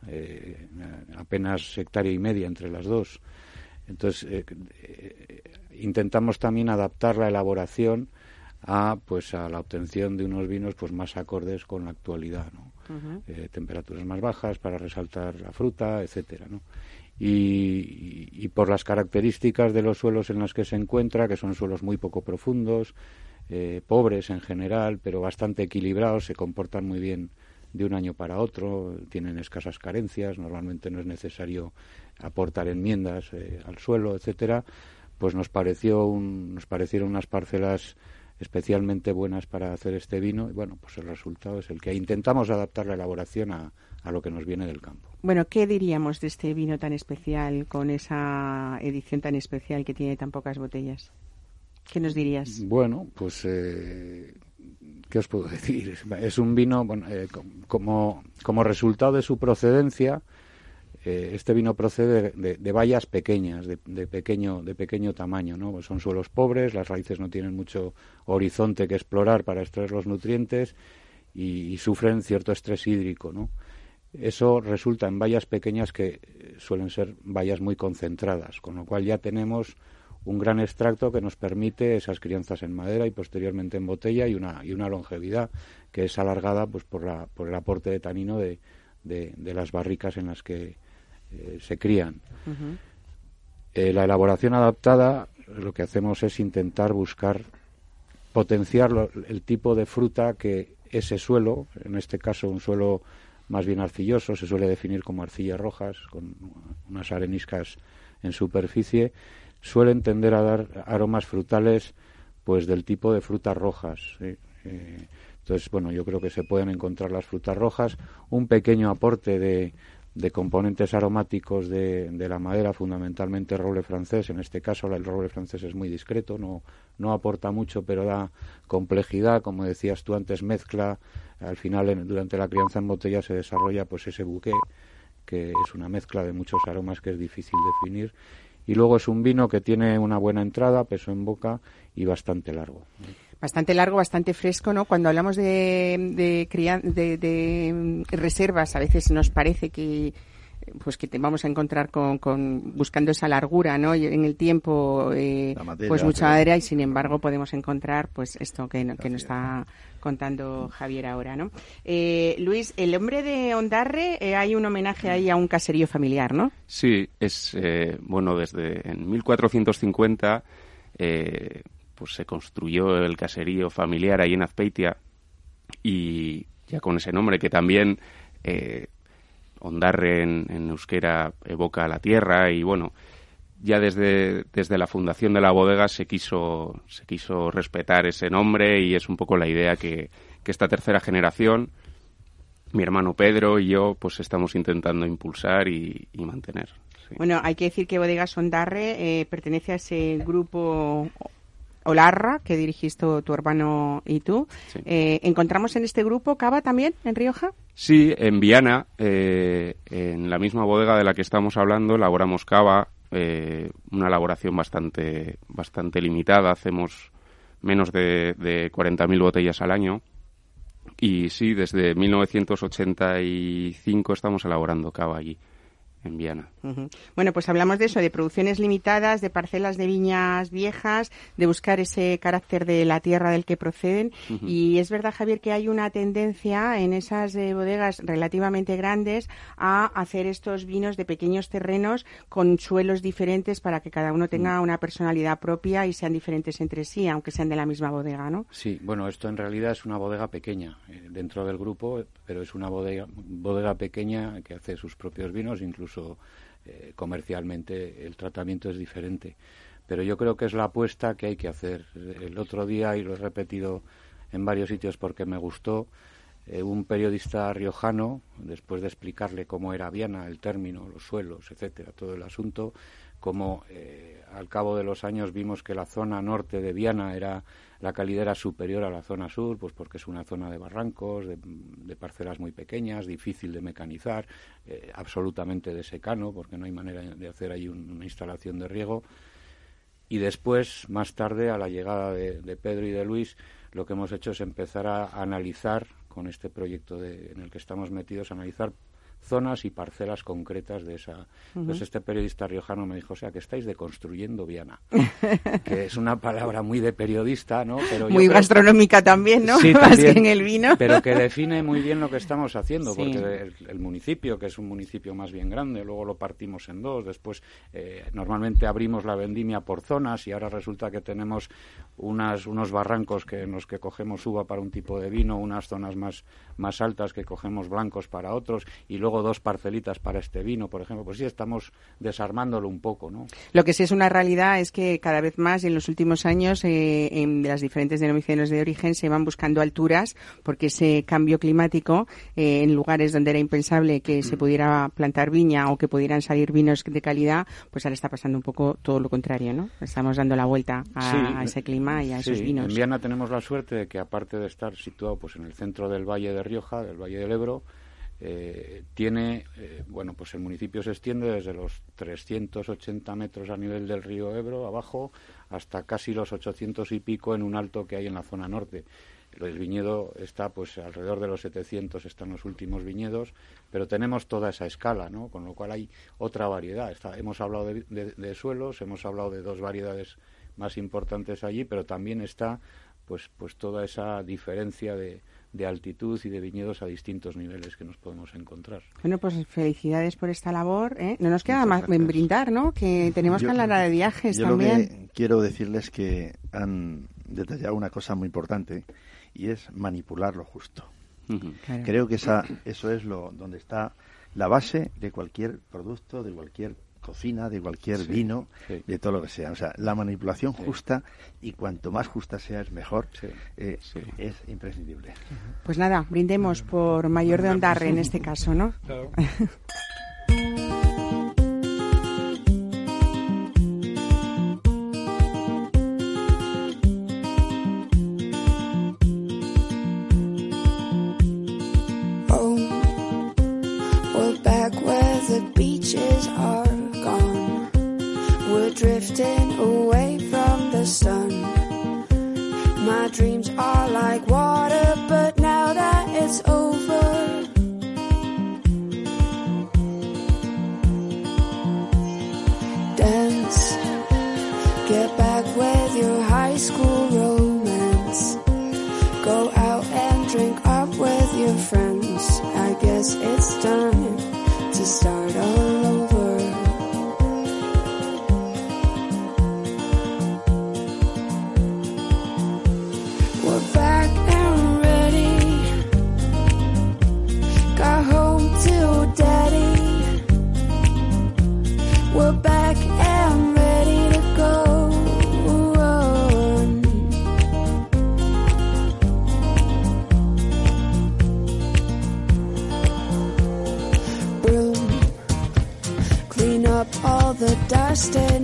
eh, apenas hectárea y media entre las dos. Entonces, eh, eh, intentamos también adaptar la elaboración a pues a la obtención de unos vinos pues más acordes con la actualidad, ¿no? Eh, temperaturas más bajas para resaltar la fruta, etcétera, ¿no? Y, y- y por las características de los suelos en los que se encuentra, que son suelos muy poco profundos, eh, pobres en general, pero bastante equilibrados, se comportan muy bien de un año para otro, tienen escasas carencias, normalmente no es necesario aportar enmiendas eh, al suelo, etcétera, pues nos pareció un- nos parecieron unas parcelas especialmente buenas para hacer este vino y bueno, pues el resultado es el que intentamos adaptar la elaboración a, a lo que nos viene del campo. Bueno, ¿qué diríamos de este vino tan especial, con esa edición tan especial que tiene tan pocas botellas? ¿Qué nos dirías? Bueno, pues eh, ¿qué os puedo decir? Es- un vino, bueno, eh, com- como, como resultado de su procedencia, eh, este vino procede de, de vallas pequeñas, de, de pequeño, de pequeño tamaño, ¿no? Son suelos pobres, las raíces no tienen mucho horizonte que explorar para extraer los nutrientes y, y sufren cierto estrés hídrico, ¿no? Eso resulta en vallas pequeñas que eh, suelen ser vallas muy concentradas, con lo cual ya tenemos un gran extracto que nos permite esas crianzas en madera y posteriormente en botella y una, y una longevidad que es alargada pues por, la, por el aporte de tanino de, de, de las barricas en las que eh, se crían. Eh, la elaboración adaptada lo que hacemos es intentar buscar potenciar lo- el tipo de fruta que ese suelo, en este caso un suelo más bien arcilloso, se suele definir como arcillas rojas, con unas areniscas en superficie, suelen tender a dar aromas frutales pues del tipo de frutas rojas. Eh, entonces, bueno, yo creo que se pueden encontrar las frutas rojas, un pequeño aporte de, de componentes aromáticos de, de la madera, fundamentalmente roble francés. En este caso, el roble francés es muy discreto, no, no aporta mucho, pero da complejidad, como decías tú antes, mezcla. Al final, en- durante la crianza en botella se desarrolla pues ese buque, que es una mezcla de muchos aromas que es difícil definir. Y luego es un vino que tiene una buena entrada, peso en boca y bastante largo. Bastante largo, bastante fresco, ¿no? Cuando hablamos de, de, de, de, reservas, a veces nos parece que pues que te vamos a encontrar con, con buscando esa largura, ¿no? Y en el tiempo, eh, pues mucha madera y sin embargo podemos encontrar, pues esto que, no- que nos está contando Javier ahora, ¿no? Eh, Luis, el hombre de Ondarre, eh, hay un homenaje ahí a un caserío familiar, ¿no? Sí, es eh, bueno desde en 1450 eh, pues se construyó el caserío familiar ahí en Azpeitia y ya con ese nombre que también eh, Ondarre en, euskera evoca la tierra y bueno ya desde, desde la fundación de la bodega se quiso se quiso respetar ese nombre y es un poco la idea que, que esta tercera generación mi hermano Pedro y yo pues estamos intentando impulsar y, mantener. Bueno, hay que decir que Bodegas Ondarre eh, pertenece a ese grupo Olarra que dirigiste tu hermano y tú. Sí. Eh, ¿Encontramos en este grupo Cava también, en Rioja? Sí, en Viana, eh, en la misma bodega de la que estamos hablando, elaboramos cava, eh, una elaboración bastante, bastante limitada, hacemos menos de, de 40.000 botellas al año. Y sí, desde 1985 estamos elaborando cava allí, en Viana. Bueno, pues hablamos de eso, de producciones limitadas, de parcelas de viñas viejas, de buscar ese carácter de la tierra del que proceden. Y es verdad, Javier, que hay una tendencia en esas eh, bodegas relativamente grandes a hacer estos vinos de pequeños terrenos con suelos diferentes para que cada uno tenga una personalidad propia y sean diferentes entre sí, aunque sean de la misma bodega, ¿no? Sí, bueno, esto en realidad es una bodega pequeña eh, dentro del grupo, pero es una bodega, bodega pequeña que hace sus propios vinos, incluso eh, comercialmente el tratamiento es diferente. Pero yo creo que es la apuesta que hay que hacer. El otro día, y lo he repetido en varios sitios porque me gustó, eh, un periodista riojano, después de explicarle cómo era Viana, el término, los suelos, etcétera, todo el asunto, como eh, al cabo de los años vimos que la zona norte de Viana era la calidad era superior a la zona sur, pues porque es una zona de barrancos, de, parcelas muy pequeñas, difícil de mecanizar, eh, absolutamente de secano, porque no hay manera de hacer ahí un- una instalación de riego. Y después, más tarde, a la llegada de, Pedro y de Luis, lo que hemos hecho es empezar a analizar, con este proyecto en el que estamos metidos, analizar zonas y parcelas concretas de esa. Entonces este periodista riojano me dijo, o sea, que estáis deconstruyendo Viana, que es una palabra muy de periodista, ¿no? Pero Muy gastronómica también, ¿no? Sí, Más también, que en el vino. Pero que define muy bien lo que estamos haciendo, Sí. porque el, el municipio, que es un municipio más bien grande, luego lo partimos en dos, después eh, normalmente abrimos la vendimia por zonas y ahora resulta que tenemos unas, unos barrancos que en los que cogemos uva para un tipo de vino, unas zonas más, más altas que cogemos blancos para otros y luego dos parcelitas para este vino, por ejemplo. Pues sí, estamos desarmándolo un poco, ¿no? Lo que sí es una realidad es que cada vez más y en los últimos años eh, en las diferentes denominaciones de origen se van buscando alturas porque ese cambio climático eh, en lugares donde era impensable que se pudiera plantar viña o que pudieran salir vinos de calidad, pues ahora está pasando un poco todo lo contrario, ¿no? Estamos dando la vuelta a, Sí, a ese clima y a esos vinos. En Viana tenemos la suerte de que aparte de estar situado pues en el centro del Valle de Rioja, del Valle del Ebro, eh, tiene, eh, bueno, pues el municipio se extiende desde los 380 metros a nivel del río Ebro, abajo, hasta casi los 800 y pico en un alto que hay en la zona norte. El viñedo está, pues, alrededor de los 700 están los últimos viñedos, pero tenemos toda esa escala, ¿no? Con lo cual hay otra variedad. Hemos hablado de, de- de suelos, hemos hablado de dos variedades más importantes allí, pero también está, pues, pues toda esa diferencia de, de altitud y de viñedos a distintos niveles que nos podemos encontrar. Bueno, pues felicidades por esta labor. ¿eh? No nos queda Muchas más en brindar, ¿no? Que tenemos Yo- que hablar de viajes Yo también. lo que quiero decirles que han detallado una cosa muy importante y es manipular lo justo. Claro. Creo que esa, eso es lo donde está la base de cualquier producto, de cualquier cocina, de cualquier Sí, vino, sí. de todo lo que sea. O sea, la manipulación justa y cuanto más justa sea es mejor, Sí, eh, sí. es imprescindible. Pues nada, brindemos por Mayor de Ondarre en este caso, ¿no? Claro. all the dust in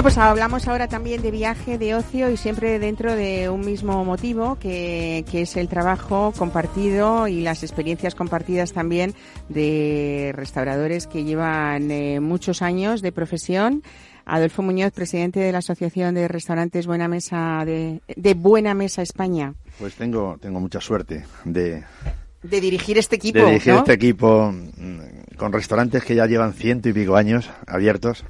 Bueno, pues hablamos ahora también de viaje, de ocio y siempre dentro de un mismo motivo, que, que es el trabajo compartido y las experiencias compartidas también de restauradores que llevan eh, muchos años de profesión. Adolfo Muñoz, presidente de la Asociación de Restaurantes Buena Mesa de, de Buena Mesa España. Pues tengo, tengo mucha suerte de, De dirigir este equipo, de dirigir ¿no? este equipo mm, con restaurantes que ya llevan ciento y pico años abiertos,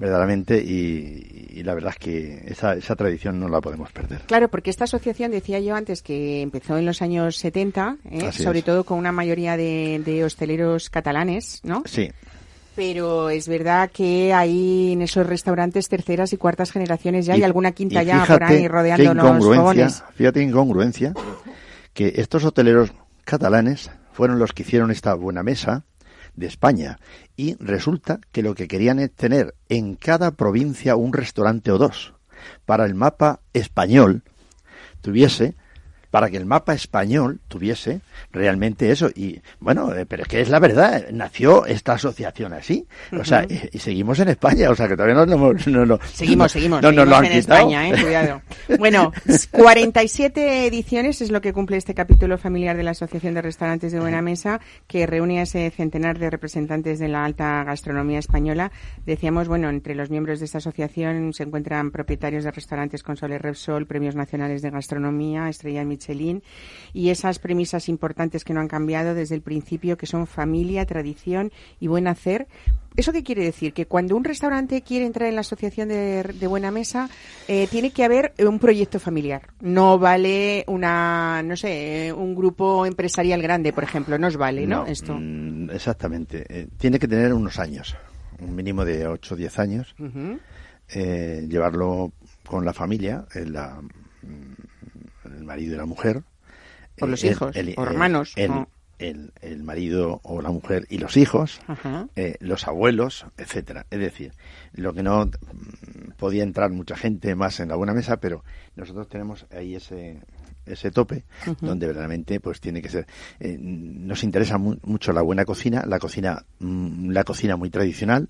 verdaderamente, y, y la verdad es que esa, esa tradición no la podemos perder. Claro, porque esta asociación, decía yo antes, que empezó en los años 70, ¿eh? Sobre es. todo con una mayoría de, de hosteleros catalanes, ¿no? Sí, Pero es verdad que hay en esos restaurantes terceras y cuartas generaciones ya y, Y- alguna quinta ya por ahí incongruencia, fogones. Fíjate incongruencia que estos hoteleros catalanes fueron los que hicieron esta buena mesa de España y resulta que lo que querían es tener en cada provincia un restaurante o dos para el mapa español tuviese para que el mapa español tuviese realmente eso y bueno eh, pero es que es la verdad nació esta asociación así o sea y, y seguimos en España o sea que todavía no, no, no, no Seguimos, no- seguimos, no nos lo han en quitado. España, ¿eh? cuidado. Bueno, 47 ediciones es lo que cumple este capítulo familiar de la Asociación de Restaurantes de Buena Mesa, que reúne a ese centenar de representantes de la alta gastronomía española. Decíamos, bueno, entre los miembros de esta asociación se encuentran propietarios de restaurantes con Soler Repsol, premios nacionales de gastronomía, estrella Michelin, y esas premisas importantes que no han cambiado desde el principio, que son familia, tradición y buen hacer. ¿Eso qué quiere decir? Que cuando un restaurante quiere entrar en la asociación de, de Buena Mesa, eh, tiene que haber un proyecto familiar. No vale una, no sé, un grupo empresarial grande, por ejemplo. No os vale, ¿no? Esto. mm, exactamente. Eh, tiene que tener unos años, un mínimo de 8 o 10 años, eh, llevarlo con la familia, el, la- mm, el marido y la mujer. O eh, los el- hijos, el- hermanos, El, o- el- el marido o la mujer y los hijos, eh, los abuelos, etcétera. Es decir, lo que no mm, podía entrar mucha gente más en la buena mesa, pero nosotros tenemos ahí ese ese tope donde verdaderamente pues tiene que ser eh, nos interesa mu- mucho la buena cocina la cocina mm, la cocina muy tradicional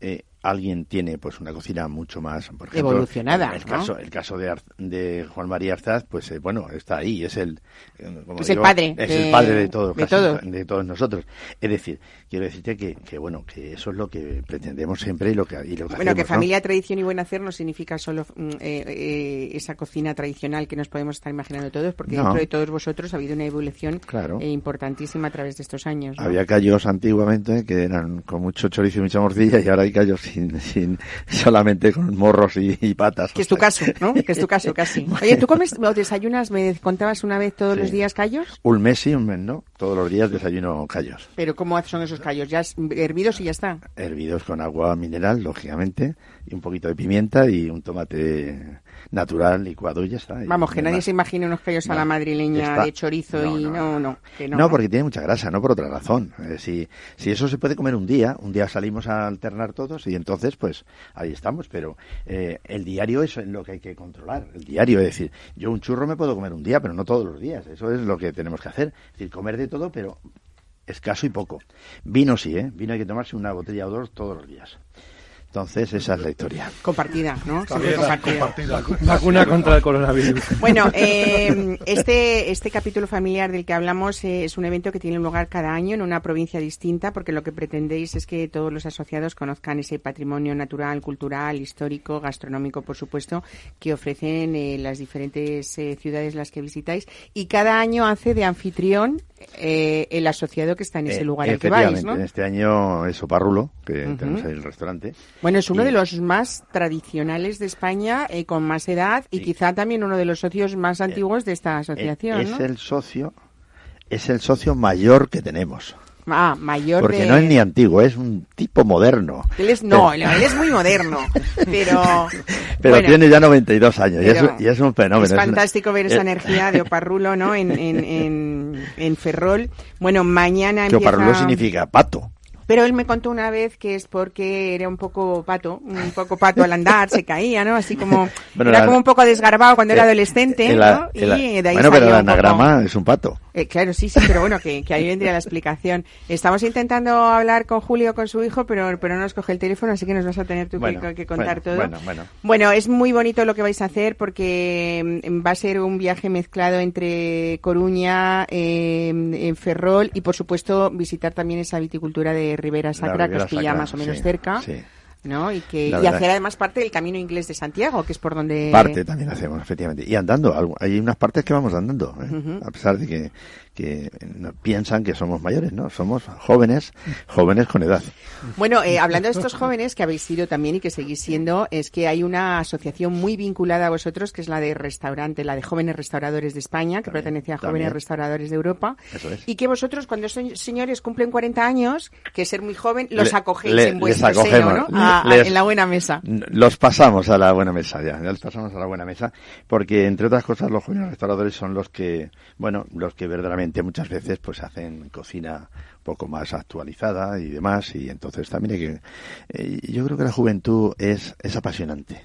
eh, alguien tiene pues una cocina mucho más por ejemplo, Evolucionada, el ¿no? caso el caso de, Ar- de Juan María Arzaz pues eh, bueno está ahí es el eh, como Es el padre es de- el padre de todos de casi, todos. de todos nosotros es decir quiero decirte que, que bueno que eso es lo que pretendemos siempre y lo que y lo que Bueno, que familia, tradición y buen hacer no significa solo mm, eh, eh, esa cocina tradicional que nos podemos estar imaginando todos, porque No. dentro de todos vosotros ha habido una evolución Claro. importantísima a través de estos años. Había callos antiguamente que eran con mucho chorizo y mucha morcilla y ahora hay callos sin, sin solamente con morros y, y patas. Que es tu caso, ¿no? Que es tu caso, casi. Oye, ¿tú comes o desayunas, me contabas una vez todos Sí. los días callos? Un mes sí, un mes no. Todos los días desayuno callos. Pero ¿cómo son esos callos? ¿Ya es- hervidos y ya está? Hervidos con agua mineral, lógicamente, y un poquito de pimienta y un tomate natural licuado y ya está. Vamos, que nadie más. se imagine unos callos a la No, madrileña está- de chorizo no, y no, no, no, que no. No, porque tiene mucha grasa, no por otra razón. Eh, si, si eso se puede comer un día, un día salimos a alternar todos y entonces, pues ahí estamos. Pero eh, el diario es lo que hay que controlar. El diario, es decir, yo un churro me puedo comer un día, pero no todos los días. Eso es lo que tenemos que hacer. Es decir, comer de todo, pero escaso y poco. Vino sí, ¿eh? Vino hay que tomarse una botella o dos todos los días. Entonces, esa es la historia. Compartida, ¿no? Siempre compartida. Vacuna contra el coronavirus. Bueno, eh, este, este capítulo familiar del que hablamos eh, es un evento que tiene lugar cada año en una provincia distinta, porque lo que pretendéis es que todos los asociados conozcan ese patrimonio natural, cultural, histórico, gastronómico, por supuesto, que ofrecen eh, las diferentes eh, ciudades las que visitáis. Y cada año hace de anfitrión eh, el asociado que está en ese Eh, lugar al que vais, ¿no? Este año es Oparrulo, que tenemos ahí el restaurante. Bueno, es uno Y- de los más tradicionales de España, eh, con más edad y quizá también uno de los socios más antiguos de esta asociación, Eh, es ¿no? el socio, es el socio mayor que tenemos. Ah, mayor Porque de... no es ni antiguo, es un tipo moderno. Él es, no, él es muy moderno, pero... Pero bueno, tiene ya 92 años y es, y es un fenómeno. Es una- fantástico ver esa eh, energía de Oparrulo, ¿no? En, en, en, en Ferrol. Bueno, mañana Que empieza... Oparrulo significa pato. Pero él me contó una vez que es porque era un poco pato, un poco pato al andar, se caía, ¿no? Así como, Bueno, era la- como un poco desgarbado cuando era Eh, adolescente, el- ¿no? el- y de ahí bueno, pero el un poco- anagrama es un pato. Eh, claro, sí, sí, pero bueno, que, que ahí vendría la explicación. Estamos intentando hablar con Julio, con su hijo, pero, pero no nos coge el teléfono, así que nos vas a tener tú que- Bueno, que, contar bueno, todo. bueno, bueno. Bueno, es muy bonito lo que vais a hacer porque mm, va a ser un viaje mezclado entre Coruña, eh, en Ferrol y, por supuesto, visitar también esa viticultura de Ribera Sacra, Ribera que os pilla Sacra, más o menos sí, cerca. sí. ¿No? Y, que, y hacer además parte del camino inglés de Santiago, que es por donde... Parte también hacemos, efectivamente. Y andando, hay unas partes que vamos andando, ¿eh? A pesar de que, que piensan que somos mayores, ¿no? Somos jóvenes, jóvenes con edad. Bueno, eh, hablando de estos jóvenes que habéis sido también y que seguís siendo, es que hay una asociación muy vinculada a vosotros, que es la de restaurante, la de jóvenes restauradores de España, que pertenece a jóvenes también. restauradores de Europa. Eso es. Y que vosotros, cuando son señores cumplen 40 años, que ser muy joven, los Le- acogéis le- en vuestro les acogemos, seno, ¿no? A- a- les- en la buena mesa. Los pasamos a la buena mesa, ya, ya los pasamos a la buena mesa, porque entre otras cosas los jóvenes restauradores son los que, bueno, los que verdaderamente muchas veces pues hacen cocina un poco más actualizada y demás, y entonces también hay que, eh, yo creo que la juventud es, es apasionante.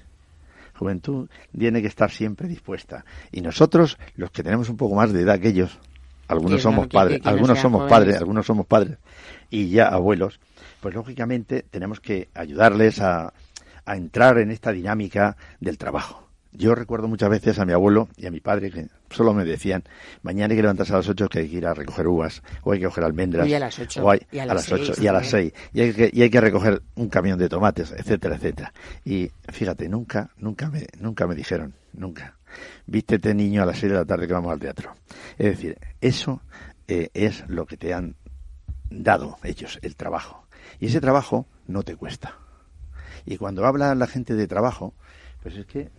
Juventud tiene que estar siempre dispuesta. Y nosotros, los que tenemos un poco más de edad que ellos, algunos somos padres, algunos somos jóvenes. padres, algunos somos padres y ya abuelos, pues lógicamente tenemos que ayudarles a, a entrar en esta dinámica del trabajo. Yo recuerdo muchas veces a mi abuelo y a mi padre que solo me decían, mañana hay que levantarse a las 8 que hay que ir a recoger uvas, o hay que coger almendras, Y a las ocho, o hay- y a a las las 8 seis y a las también. 6, y hay, que, y hay que recoger un camión de tomates, etcétera, etcétera. Y fíjate, nunca, nunca me, nunca me dijeron, nunca, vístete niño a las 6 de la tarde que vamos al teatro. Es decir, eso eh, es lo que te han dado ellos, el trabajo. Y ese trabajo no te cuesta. Y cuando habla la gente de trabajo, pues es que,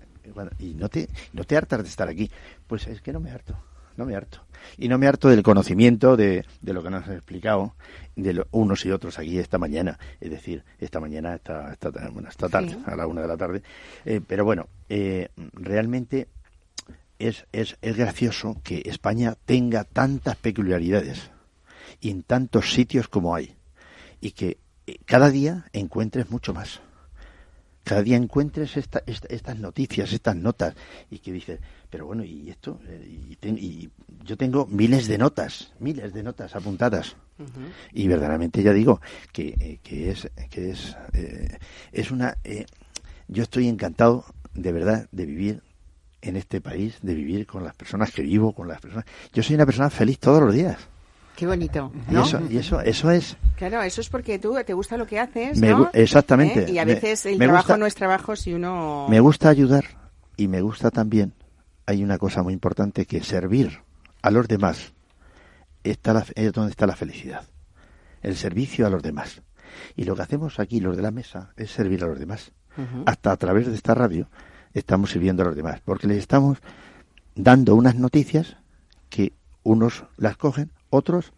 y no te, no te hartas de estar aquí, pues es que no me harto, no me harto. Y no me harto del conocimiento de, de lo que nos han explicado, de lo- unos y otros aquí esta mañana, es decir, esta mañana, esta, esta, bueno, esta tarde, Sí. a la una de la tarde. Eh, pero bueno, eh, realmente es, es, es gracioso que España tenga tantas peculiaridades y en tantos sitios como hay y que eh, cada día encuentres mucho más. Cada día encuentres esta- esta- estas noticias, estas notas y que dices, pero bueno, y esto, Eh, y, ten- y yo tengo miles de notas, miles de notas apuntadas. Y verdaderamente ya digo que, eh, que es que es eh, es una eh, yo estoy encantado de verdad de vivir en este país de vivir con las personas que vivo con las personas. Yo soy una persona feliz todos los días Qué bonito, y ¿no? eso y eso eso es Claro, eso es porque tú te gusta lo que haces, Me ¿no? gu- exactamente. ¿Eh? Y a Me- veces el me trabajo gusta- no es trabajo si uno... me gusta ayudar y me gusta también hay una cosa muy importante que servir a los demás está la, es donde está la felicidad el servicio a los demás Y lo que hacemos aquí, los de la mesa, es servir a los demás. Hasta a través de esta radio estamos sirviendo a los demás, porque les estamos dando unas noticias que unos las cogen, otros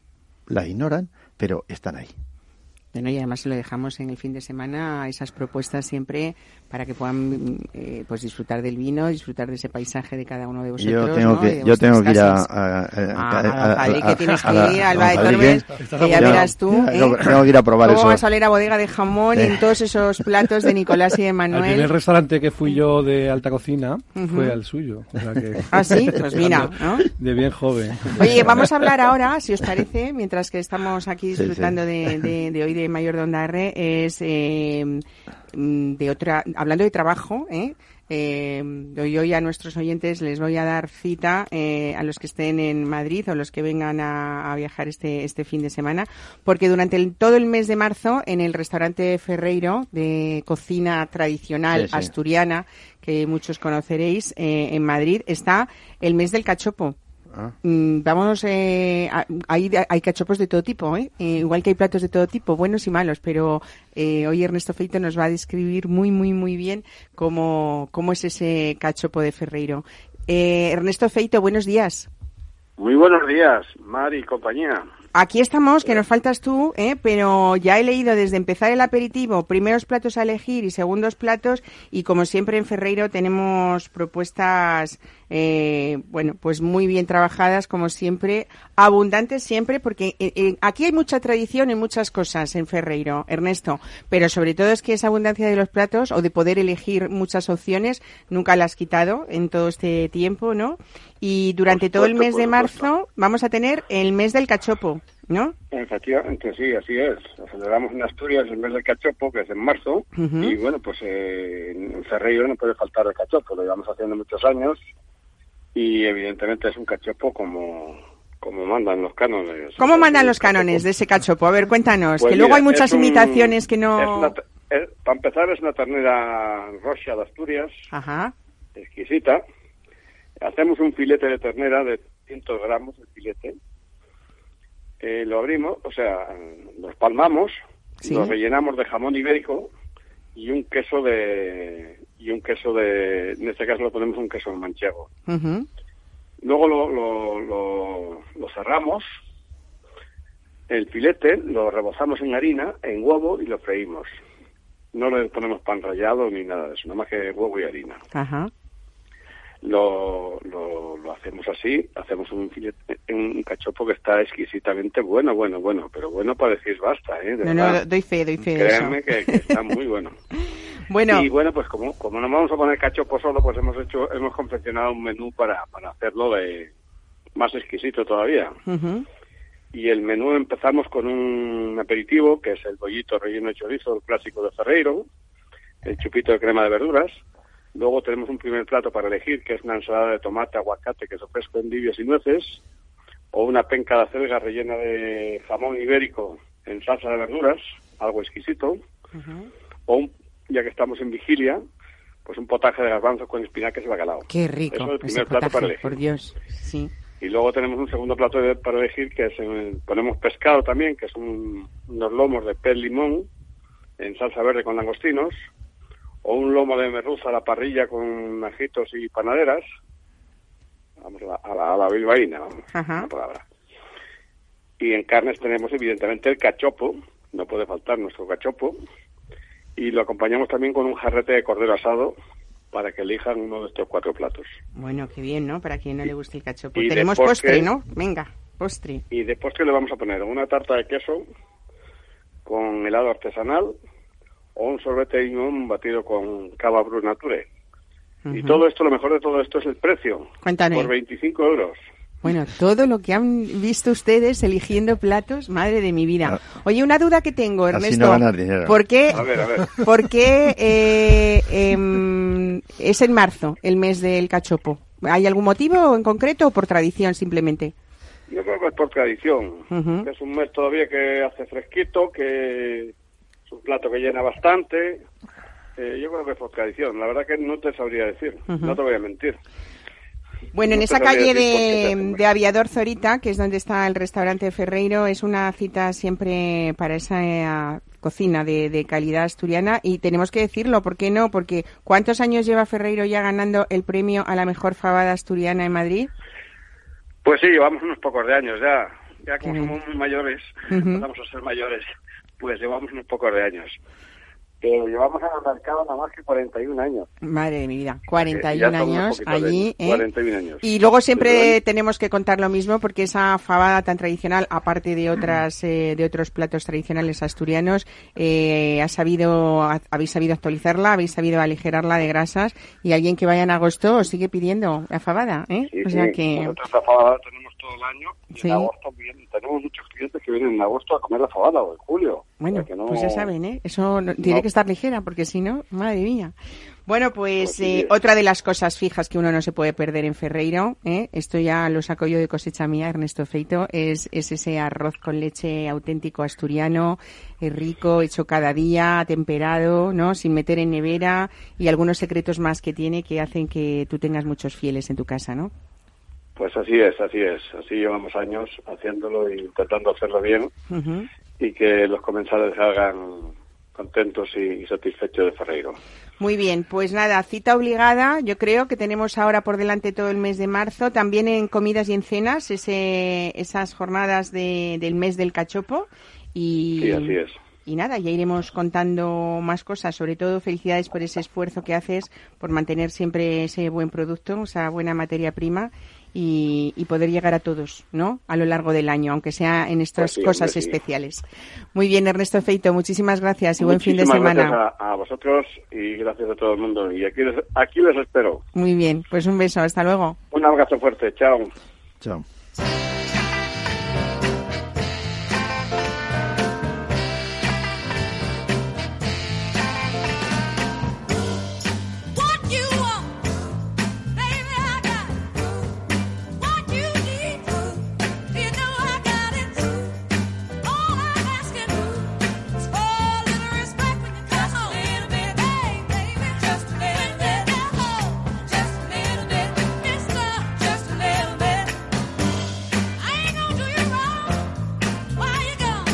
las ignoran, pero están ahí. Bueno, y además se lo dejamos en el fin de semana esas propuestas siempre para que puedan eh, pues disfrutar del vino, disfrutar de ese paisaje de cada uno de vosotros. Yo tengo ¿no? que, yo tengo que ir a, a- a- Ah, a- a- Alba, que tienes a- que a- ir, a- Alba de a- Tormes, a- que ya verás tú. ¿eh? Tengo, tengo que ir a probar ¿Cómo eso. vas a oler a bodega de jamón y en todos esos platos de Nicolás y de primer Manuel? restaurante que fui yo de alta cocina Ujú. fue al suyo. o sea que- Ah, sí, pues mira, ¿no? De bien joven. Oye, vamos a hablar ahora, si os parece, mientras que estamos aquí Sí, disfrutando sí. De, de- de hoy de Mayor de Ondarre, es eh, mm, de otra, hablando de trabajo, ¿eh? Eh, hoy, hoy a nuestros oyentes les voy a dar cita eh, a los que estén en Madrid o los que vengan a, a viajar este, este fin de semana, porque durante el- todo el mes de marzo en el restaurante Ferreiro de cocina tradicional Sí, sí. asturiana, que muchos conoceréis, eh, en Madrid, está el mes del cachopo. Ah. Mm, Vamos, eh, hay, hay cachopos de todo tipo, ¿eh? Eh, igual que hay platos de todo tipo, buenos y malos, pero eh, hoy Ernesto Feito nos va a describir muy, muy, muy bien cómo, cómo es ese cachopo de Ferreiro. Eh, Ernesto Feito, buenos días. Muy buenos días, Mari y compañía. Aquí estamos, que nos faltas tú, ¿eh? pero ya he leído desde empezar el aperitivo, primeros platos a elegir y segundos platos, y como siempre en Ferreiro tenemos propuestas, eh, bueno, pues muy bien trabajadas, como siempre, abundantes siempre, porque eh, eh, aquí hay mucha tradición en muchas cosas en Ferreiro, Ernesto, pero sobre todo es que esa abundancia de los platos o de poder elegir muchas opciones, nunca la has quitado en todo este tiempo, ¿no? Y durante todo el mes de marzo vamos a tener el mes del cachopo, ¿no? Efectivamente, sí, así es. Celebramos en Asturias el mes del cachopo, que es en marzo, y bueno, pues eh, en Ferreiro no puede faltar el cachopo, lo llevamos haciendo muchos años, y evidentemente es un cachopo como, como mandan los cánones. ¿Cómo O sea, mandan los cánones de ese cachopo? A ver, cuéntanos, Pues que luego hay muchas un- imitaciones que es no... una te- es- para empezar, es una ternera rocha de Asturias, Ajá, exquisita. Hacemos un filete de ternera de 100 gramos, el filete. Eh, lo abrimos, o sea, lo espalmamos, Sí. lo rellenamos de jamón ibérico y un queso de y un queso de en este caso lo ponemos un queso manchego. ujú, Luego lo, lo, lo, lo cerramos, el filete lo rebozamos en harina, en huevo y lo freímos. No le ponemos pan rallado ni nada de eso, nada más que huevo y harina. ajá. Lo, lo, lo hacemos así, hacemos un filete, un cachopo que está exquisitamente bueno, bueno, bueno, pero bueno para decir basta, ¿eh? De No, no, doy fe, doy fe de eso. Créanme que, que está muy bueno. Bueno, Y bueno, pues como, como no vamos a poner cachopo solo, pues hemos hecho, hemos confeccionado un menú para, para hacerlo de más exquisito todavía. Y el menú empezamos con un aperitivo, que es el bollito relleno de chorizo, el clásico de Ferreiro, el chupito de crema de verduras. Luego tenemos un primer plato para elegir, que es una ensalada de tomate, aguacate, queso fresco, endivias y nueces, o una penca de acelga rellena de jamón ibérico en salsa de verduras, algo exquisito, o un, ya que estamos en vigilia, pues un potaje de garbanzos con espinacas y bacalao. Qué rico Eso es el primer plato para elegir. por Dios, sí. Y luego tenemos un segundo plato de- para elegir que es en- ponemos pescado también, que son unos lomos de pez limón en salsa verde con langostinos, o un lomo de merluza a la parrilla con ajitos y panaderas, vamos a la, a la, a la bilbaína, vamos, Ajá. la palabra. Y en carnes tenemos evidentemente el cachopo, no puede faltar nuestro cachopo, y lo acompañamos también con un jarrete de cordero asado para que elijan uno de estos cuatro platos. Bueno, qué bien, ¿no? Para quien no le guste el cachopo. y de Tenemos postre- postre, ¿no? Venga, postre. Y después que le vamos a poner una tarta de queso con helado artesanal o un sorbete de limón batido con cava Brut Nature. Y todo esto, lo mejor de todo esto es el precio. Cuéntame. Por 25 euros. Bueno, todo lo que han visto ustedes eligiendo platos, madre de mi vida. Oye, una duda que tengo, Así Ernesto. no ganas dinero. ¿Por qué, A ver, a ver. por qué, eh, em, es en marzo el mes del cachopo? ¿Hay algún motivo en concreto o por tradición simplemente? Yo creo que es por tradición. Es un mes todavía que hace fresquito, que un plato que llena bastante. Eh, yo creo que es por tradición. La verdad que no te sabría decir. No te voy a mentir. Bueno, en No esa calle de, de Aviador Zorita, que es donde está el restaurante Ferreiro, es una cita siempre para esa eh, cocina de, de calidad asturiana y tenemos que decirlo, ¿por qué no? Porque ¿cuántos años lleva Ferreiro ya ganando el premio a la mejor fabada asturiana en Madrid? Pues sí, llevamos unos pocos de años ya. Ya como somos muy mayores, empezamos a ser mayores, pues llevamos unos pocos de años. Pero llevamos en el mercado nada más que 41 años. Madre de mi vida, Ya 41 estamos un años poquito de- allí. ¿eh? 41 años. Y luego siempre tenemos que contar lo mismo porque esa fabada tan tradicional, aparte de otras eh, de otros platos tradicionales asturianos, eh, ha sabido ha- habéis sabido actualizarla, habéis sabido aligerarla de grasas y alguien que vaya en agosto os sigue pidiendo la fabada, ¿eh? Sí, o sea sí, que nosotros la fabada tenemos todo el año y Sí. en agosto vienen- tenemos muchos clientes que vienen en agosto a comer la fabada o en julio. Bueno, que no- pues ya saben, ¿eh? Eso no- tiene que estar ligera, porque si no, madre mía. Bueno, pues, Pues sí, eh, es. otra de las cosas fijas que uno no se puede perder en Ferreiro, ¿eh? esto ya lo saco yo de cosecha mía, Ernesto Feito, es, es ese arroz con leche auténtico asturiano, eh, rico, hecho cada día, temperado, ¿no? Sin meter en nevera y algunos secretos más que tiene que hacen que tú tengas muchos fieles en tu casa, ¿no? Pues así es, así es. Así llevamos años haciéndolo e intentando hacerlo bien y que los comensales salgan contentos y, y satisfechos de Ferreiro. Muy bien, pues nada, cita obligada. Yo creo que tenemos ahora por delante todo el mes de marzo, también en comidas y en cenas, ese, esas jornadas de- del mes del cachopo. Y, Sí, así es. y nada, ya iremos contando más cosas. Sobre todo, felicidades por ese esfuerzo que haces por mantener siempre ese buen producto, esa buena materia prima y, y poder llegar a todos, ¿no? A lo largo del año, aunque sea en estas Pues sí, cosas hombre, sí. especiales. Muy bien, Ernesto Feito, muchísimas gracias y buen fin de Muchísimas semana. gracias a, a vosotros y gracias a todo el mundo. Y aquí les, aquí les espero. Muy bien, pues un beso, hasta luego. Un abrazo fuerte. Chao. Chao.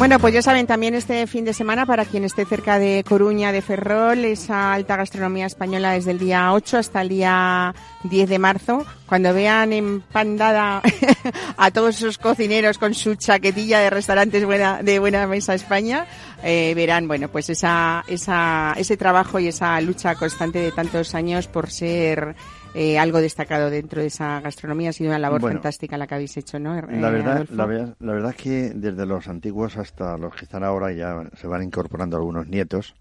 Bueno, pues ya saben, también este fin de semana, para quien esté cerca de Coruña, de Ferrol, esa alta gastronomía española desde el día 8 hasta el día 10 de marzo. Cuando vean empandada a todos esos cocineros con su chaquetilla de restaurantes buena, de buena mesa España, eh, verán, bueno, pues esa, esa, ese trabajo y esa lucha constante de tantos años por ser eh, algo destacado dentro de esa gastronomía. Ha sido una labor Bueno, fantástica la que habéis hecho, ¿no? La eh, verdad, la, ver- la verdad es que desde los antiguos hasta los que están ahora ya se van incorporando algunos nietos,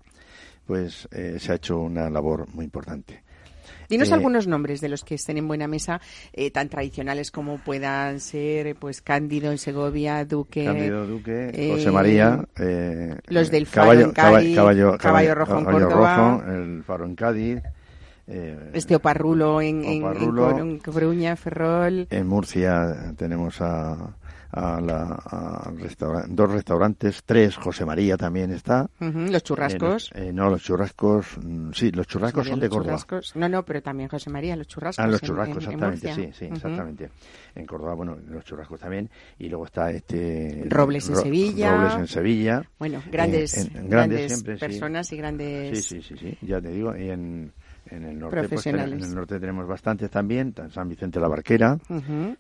pues eh, se ha hecho una labor muy importante. Dinos Eh, algunos nombres de los que estén en buena mesa, eh, tan tradicionales como puedan ser, pues Cándido en Segovia, Duque, Cándido Duque, eh, José María, los del Faro en caba- Cádiz, caballo, Caballo Rojo en Caballo Córdoba. Rojo, el Faro en Cádiz, eh, este Oparrulo en, en, en Oparrulo. Coru- Coruña, Ferrol. En Murcia tenemos a, a la- a restaura- dos restaurantes, tres, José María también está. Ujú, los churrascos. Eh, no, los churrascos, mm, sí, los churrascos son de Córdoba. churrascos. No, no, pero también José María, los churrascos. Ah, los en- churrascos, en- en exactamente, Murcia. sí, sí, Ujú. exactamente. En Córdoba, bueno, los churrascos también. Y luego está este... Robles en Sevilla. Robles en Sevilla. Bueno, grandes, Eh, en- en grandes, siempre, sí. personas y grandes... Sí, sí, sí, sí, ya te digo. Y en, en el norte, pues, en el norte tenemos bastantes también. ta- San Vicente la Barquera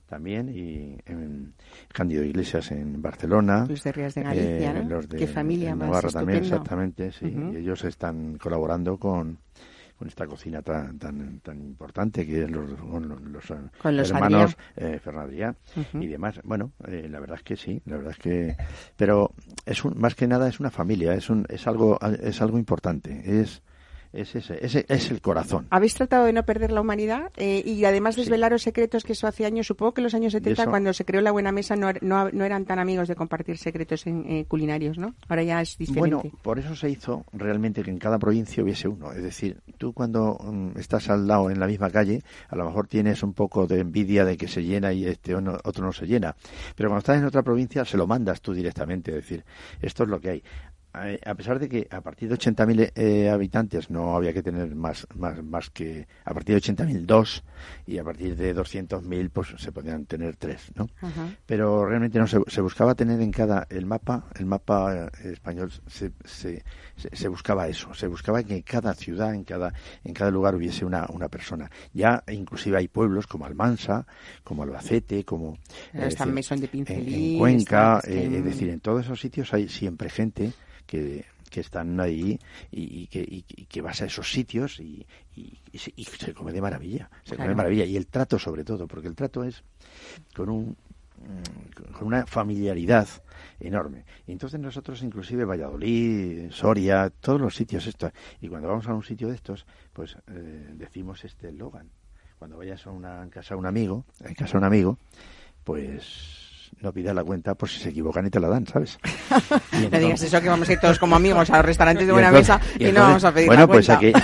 también. Y en Cándido Iglesias en Barcelona. Los de Rías de Galicia, eh, ¿no? Los de Qué familia en más Navarra también, exactamente, sí. Y ellos están colaborando con con esta cocina tan tan, tan importante que es los, con los, los, eh, Con los hermanos eh, y demás. Bueno, eh, la verdad es que sí, la verdad es que, pero es un, más que nada es una familia, es un, es algo, es algo importante, es, es ese, ese es el corazón. Habéis tratado de no perder la humanidad eh, y además desvelaros secretos que eso hace años, supongo que en los años 70 eso- cuando se creó la Buena Mesa no, no, no eran tan amigos de compartir secretos en, eh, culinarios, ¿no? Ahora ya es diferente. Bueno, por eso se hizo realmente que en cada provincia hubiese uno. Es decir, tú cuando mm, estás al lado en la misma calle, a lo mejor tienes un poco de envidia de que se llena y este o no- otro no se llena. Pero cuando estás en otra provincia, se lo mandas tú directamente. Es decir, esto es lo que hay. Eh, a pesar de que a partir de 80.000 eh, habitantes no había que tener más, más, más que a partir de 80.000 dos y a partir de 200.000 pues se podían tener tres, ¿no? Pero realmente no se, se buscaba tener en cada el mapa el mapa eh, español se, se, se, buscaba eso, se buscaba que en cada ciudad, en cada en cada lugar hubiese una, una persona. Ya inclusive hay pueblos como Almansa, como Albacete, como decir, de en- Pincelí, en Cuenca, está- eh, es decir, en todos esos sitios hay siempre gente que, que están ahí y, y que, y- y que vas a esos sitios y, se, y se come de maravilla, se come de maravilla. Y el trato sobre todo, porque el trato es con un mm, con una familiaridad enorme. Y entonces nosotros, inclusive Valladolid, Soria, todos los sitios estos, y cuando vamos a un sitio de estos, pues eh, decimos este eslogan. Cuando vayas a una en casa de un amigo, en casa de un amigo, pues no pidas la cuenta por si se equivocan y te la dan, ¿sabes? Y No digas eso que vamos a ir todos como amigos a los restaurantes de buena entonces- mesa y, y no entonces- vamos a pedir bueno, la pues cuenta. hay que,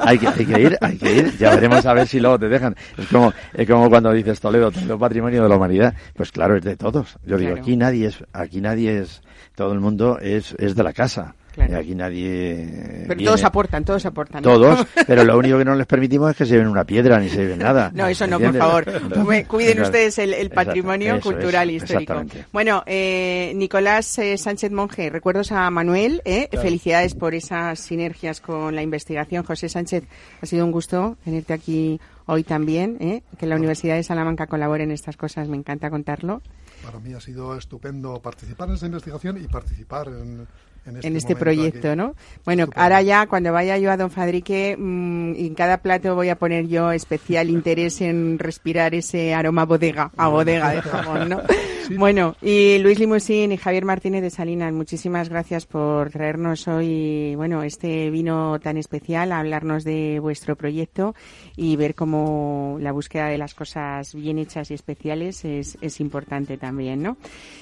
hay, que, hay que ir, hay que ir. Ya veremos a ver si luego te dejan. Es como, es como cuando dices Toledo, Toledo patrimonio de la humanidad. Pues claro, es de todos. Yo digo, Claro. aquí nadie es, aquí nadie es, todo el mundo es, es de la casa. Claro. Y aquí nadie. Pero viene. todos aportan, todos aportan. ¿no? Todos, pero lo único que no les permitimos es que se lleven una piedra ni se lleven nada. No, eso no, por favor. Cuiden ustedes el, el patrimonio cultural y histórico. Exactamente. Bueno, eh, Nicolás eh, Sánchez Monje, recuerdos a Manuel. eh, Felicidades por esas sinergias con la investigación. José Sánchez, ha sido un gusto tenerte aquí hoy también. eh, que la Universidad de Salamanca colabore en estas cosas, me encanta contarlo. Para mí ha sido estupendo participar en esa investigación y participar en, en este, en este proyecto, aquí. ¿no? Bueno, Estupendo. ahora ya cuando vaya yo a Don Fadrique, mm, en cada plato voy a poner yo especial interés en respirar ese aroma bodega, a bodega de jamón, ¿no? Bueno, y Luis Limusín y Javier Martínez de Salinas, muchísimas gracias por traernos hoy, bueno, este vino tan especial, a hablarnos de vuestro proyecto y ver cómo la búsqueda de las cosas bien hechas y especiales es, es importante también, ¿no?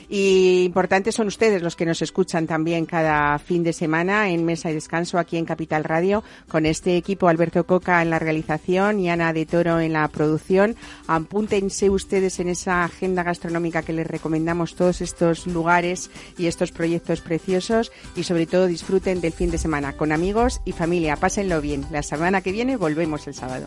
Y importantes son ustedes los que nos escuchan también cada fin de semana en Mesa y Descanso aquí en Capital Radio con este equipo Alberto Coca en la realización y Ana de Toro en la producción. Apúntense ustedes en esa agenda gastronómica que les recomendamos todos estos lugares y estos proyectos preciosos y sobre todo disfruten del fin de semana con amigos y familia. Pásenlo bien. La semana que viene volvemos el sábado.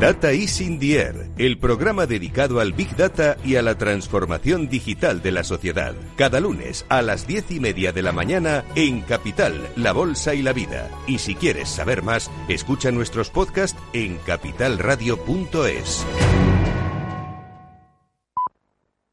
Data is in the Air, el programa dedicado al Big Data y a la transformación digital de la sociedad. Cada lunes a las diez y media de la mañana en Capital, La Bolsa y la Vida. Y si quieres saber más, escucha nuestros podcasts en capitalradio.es.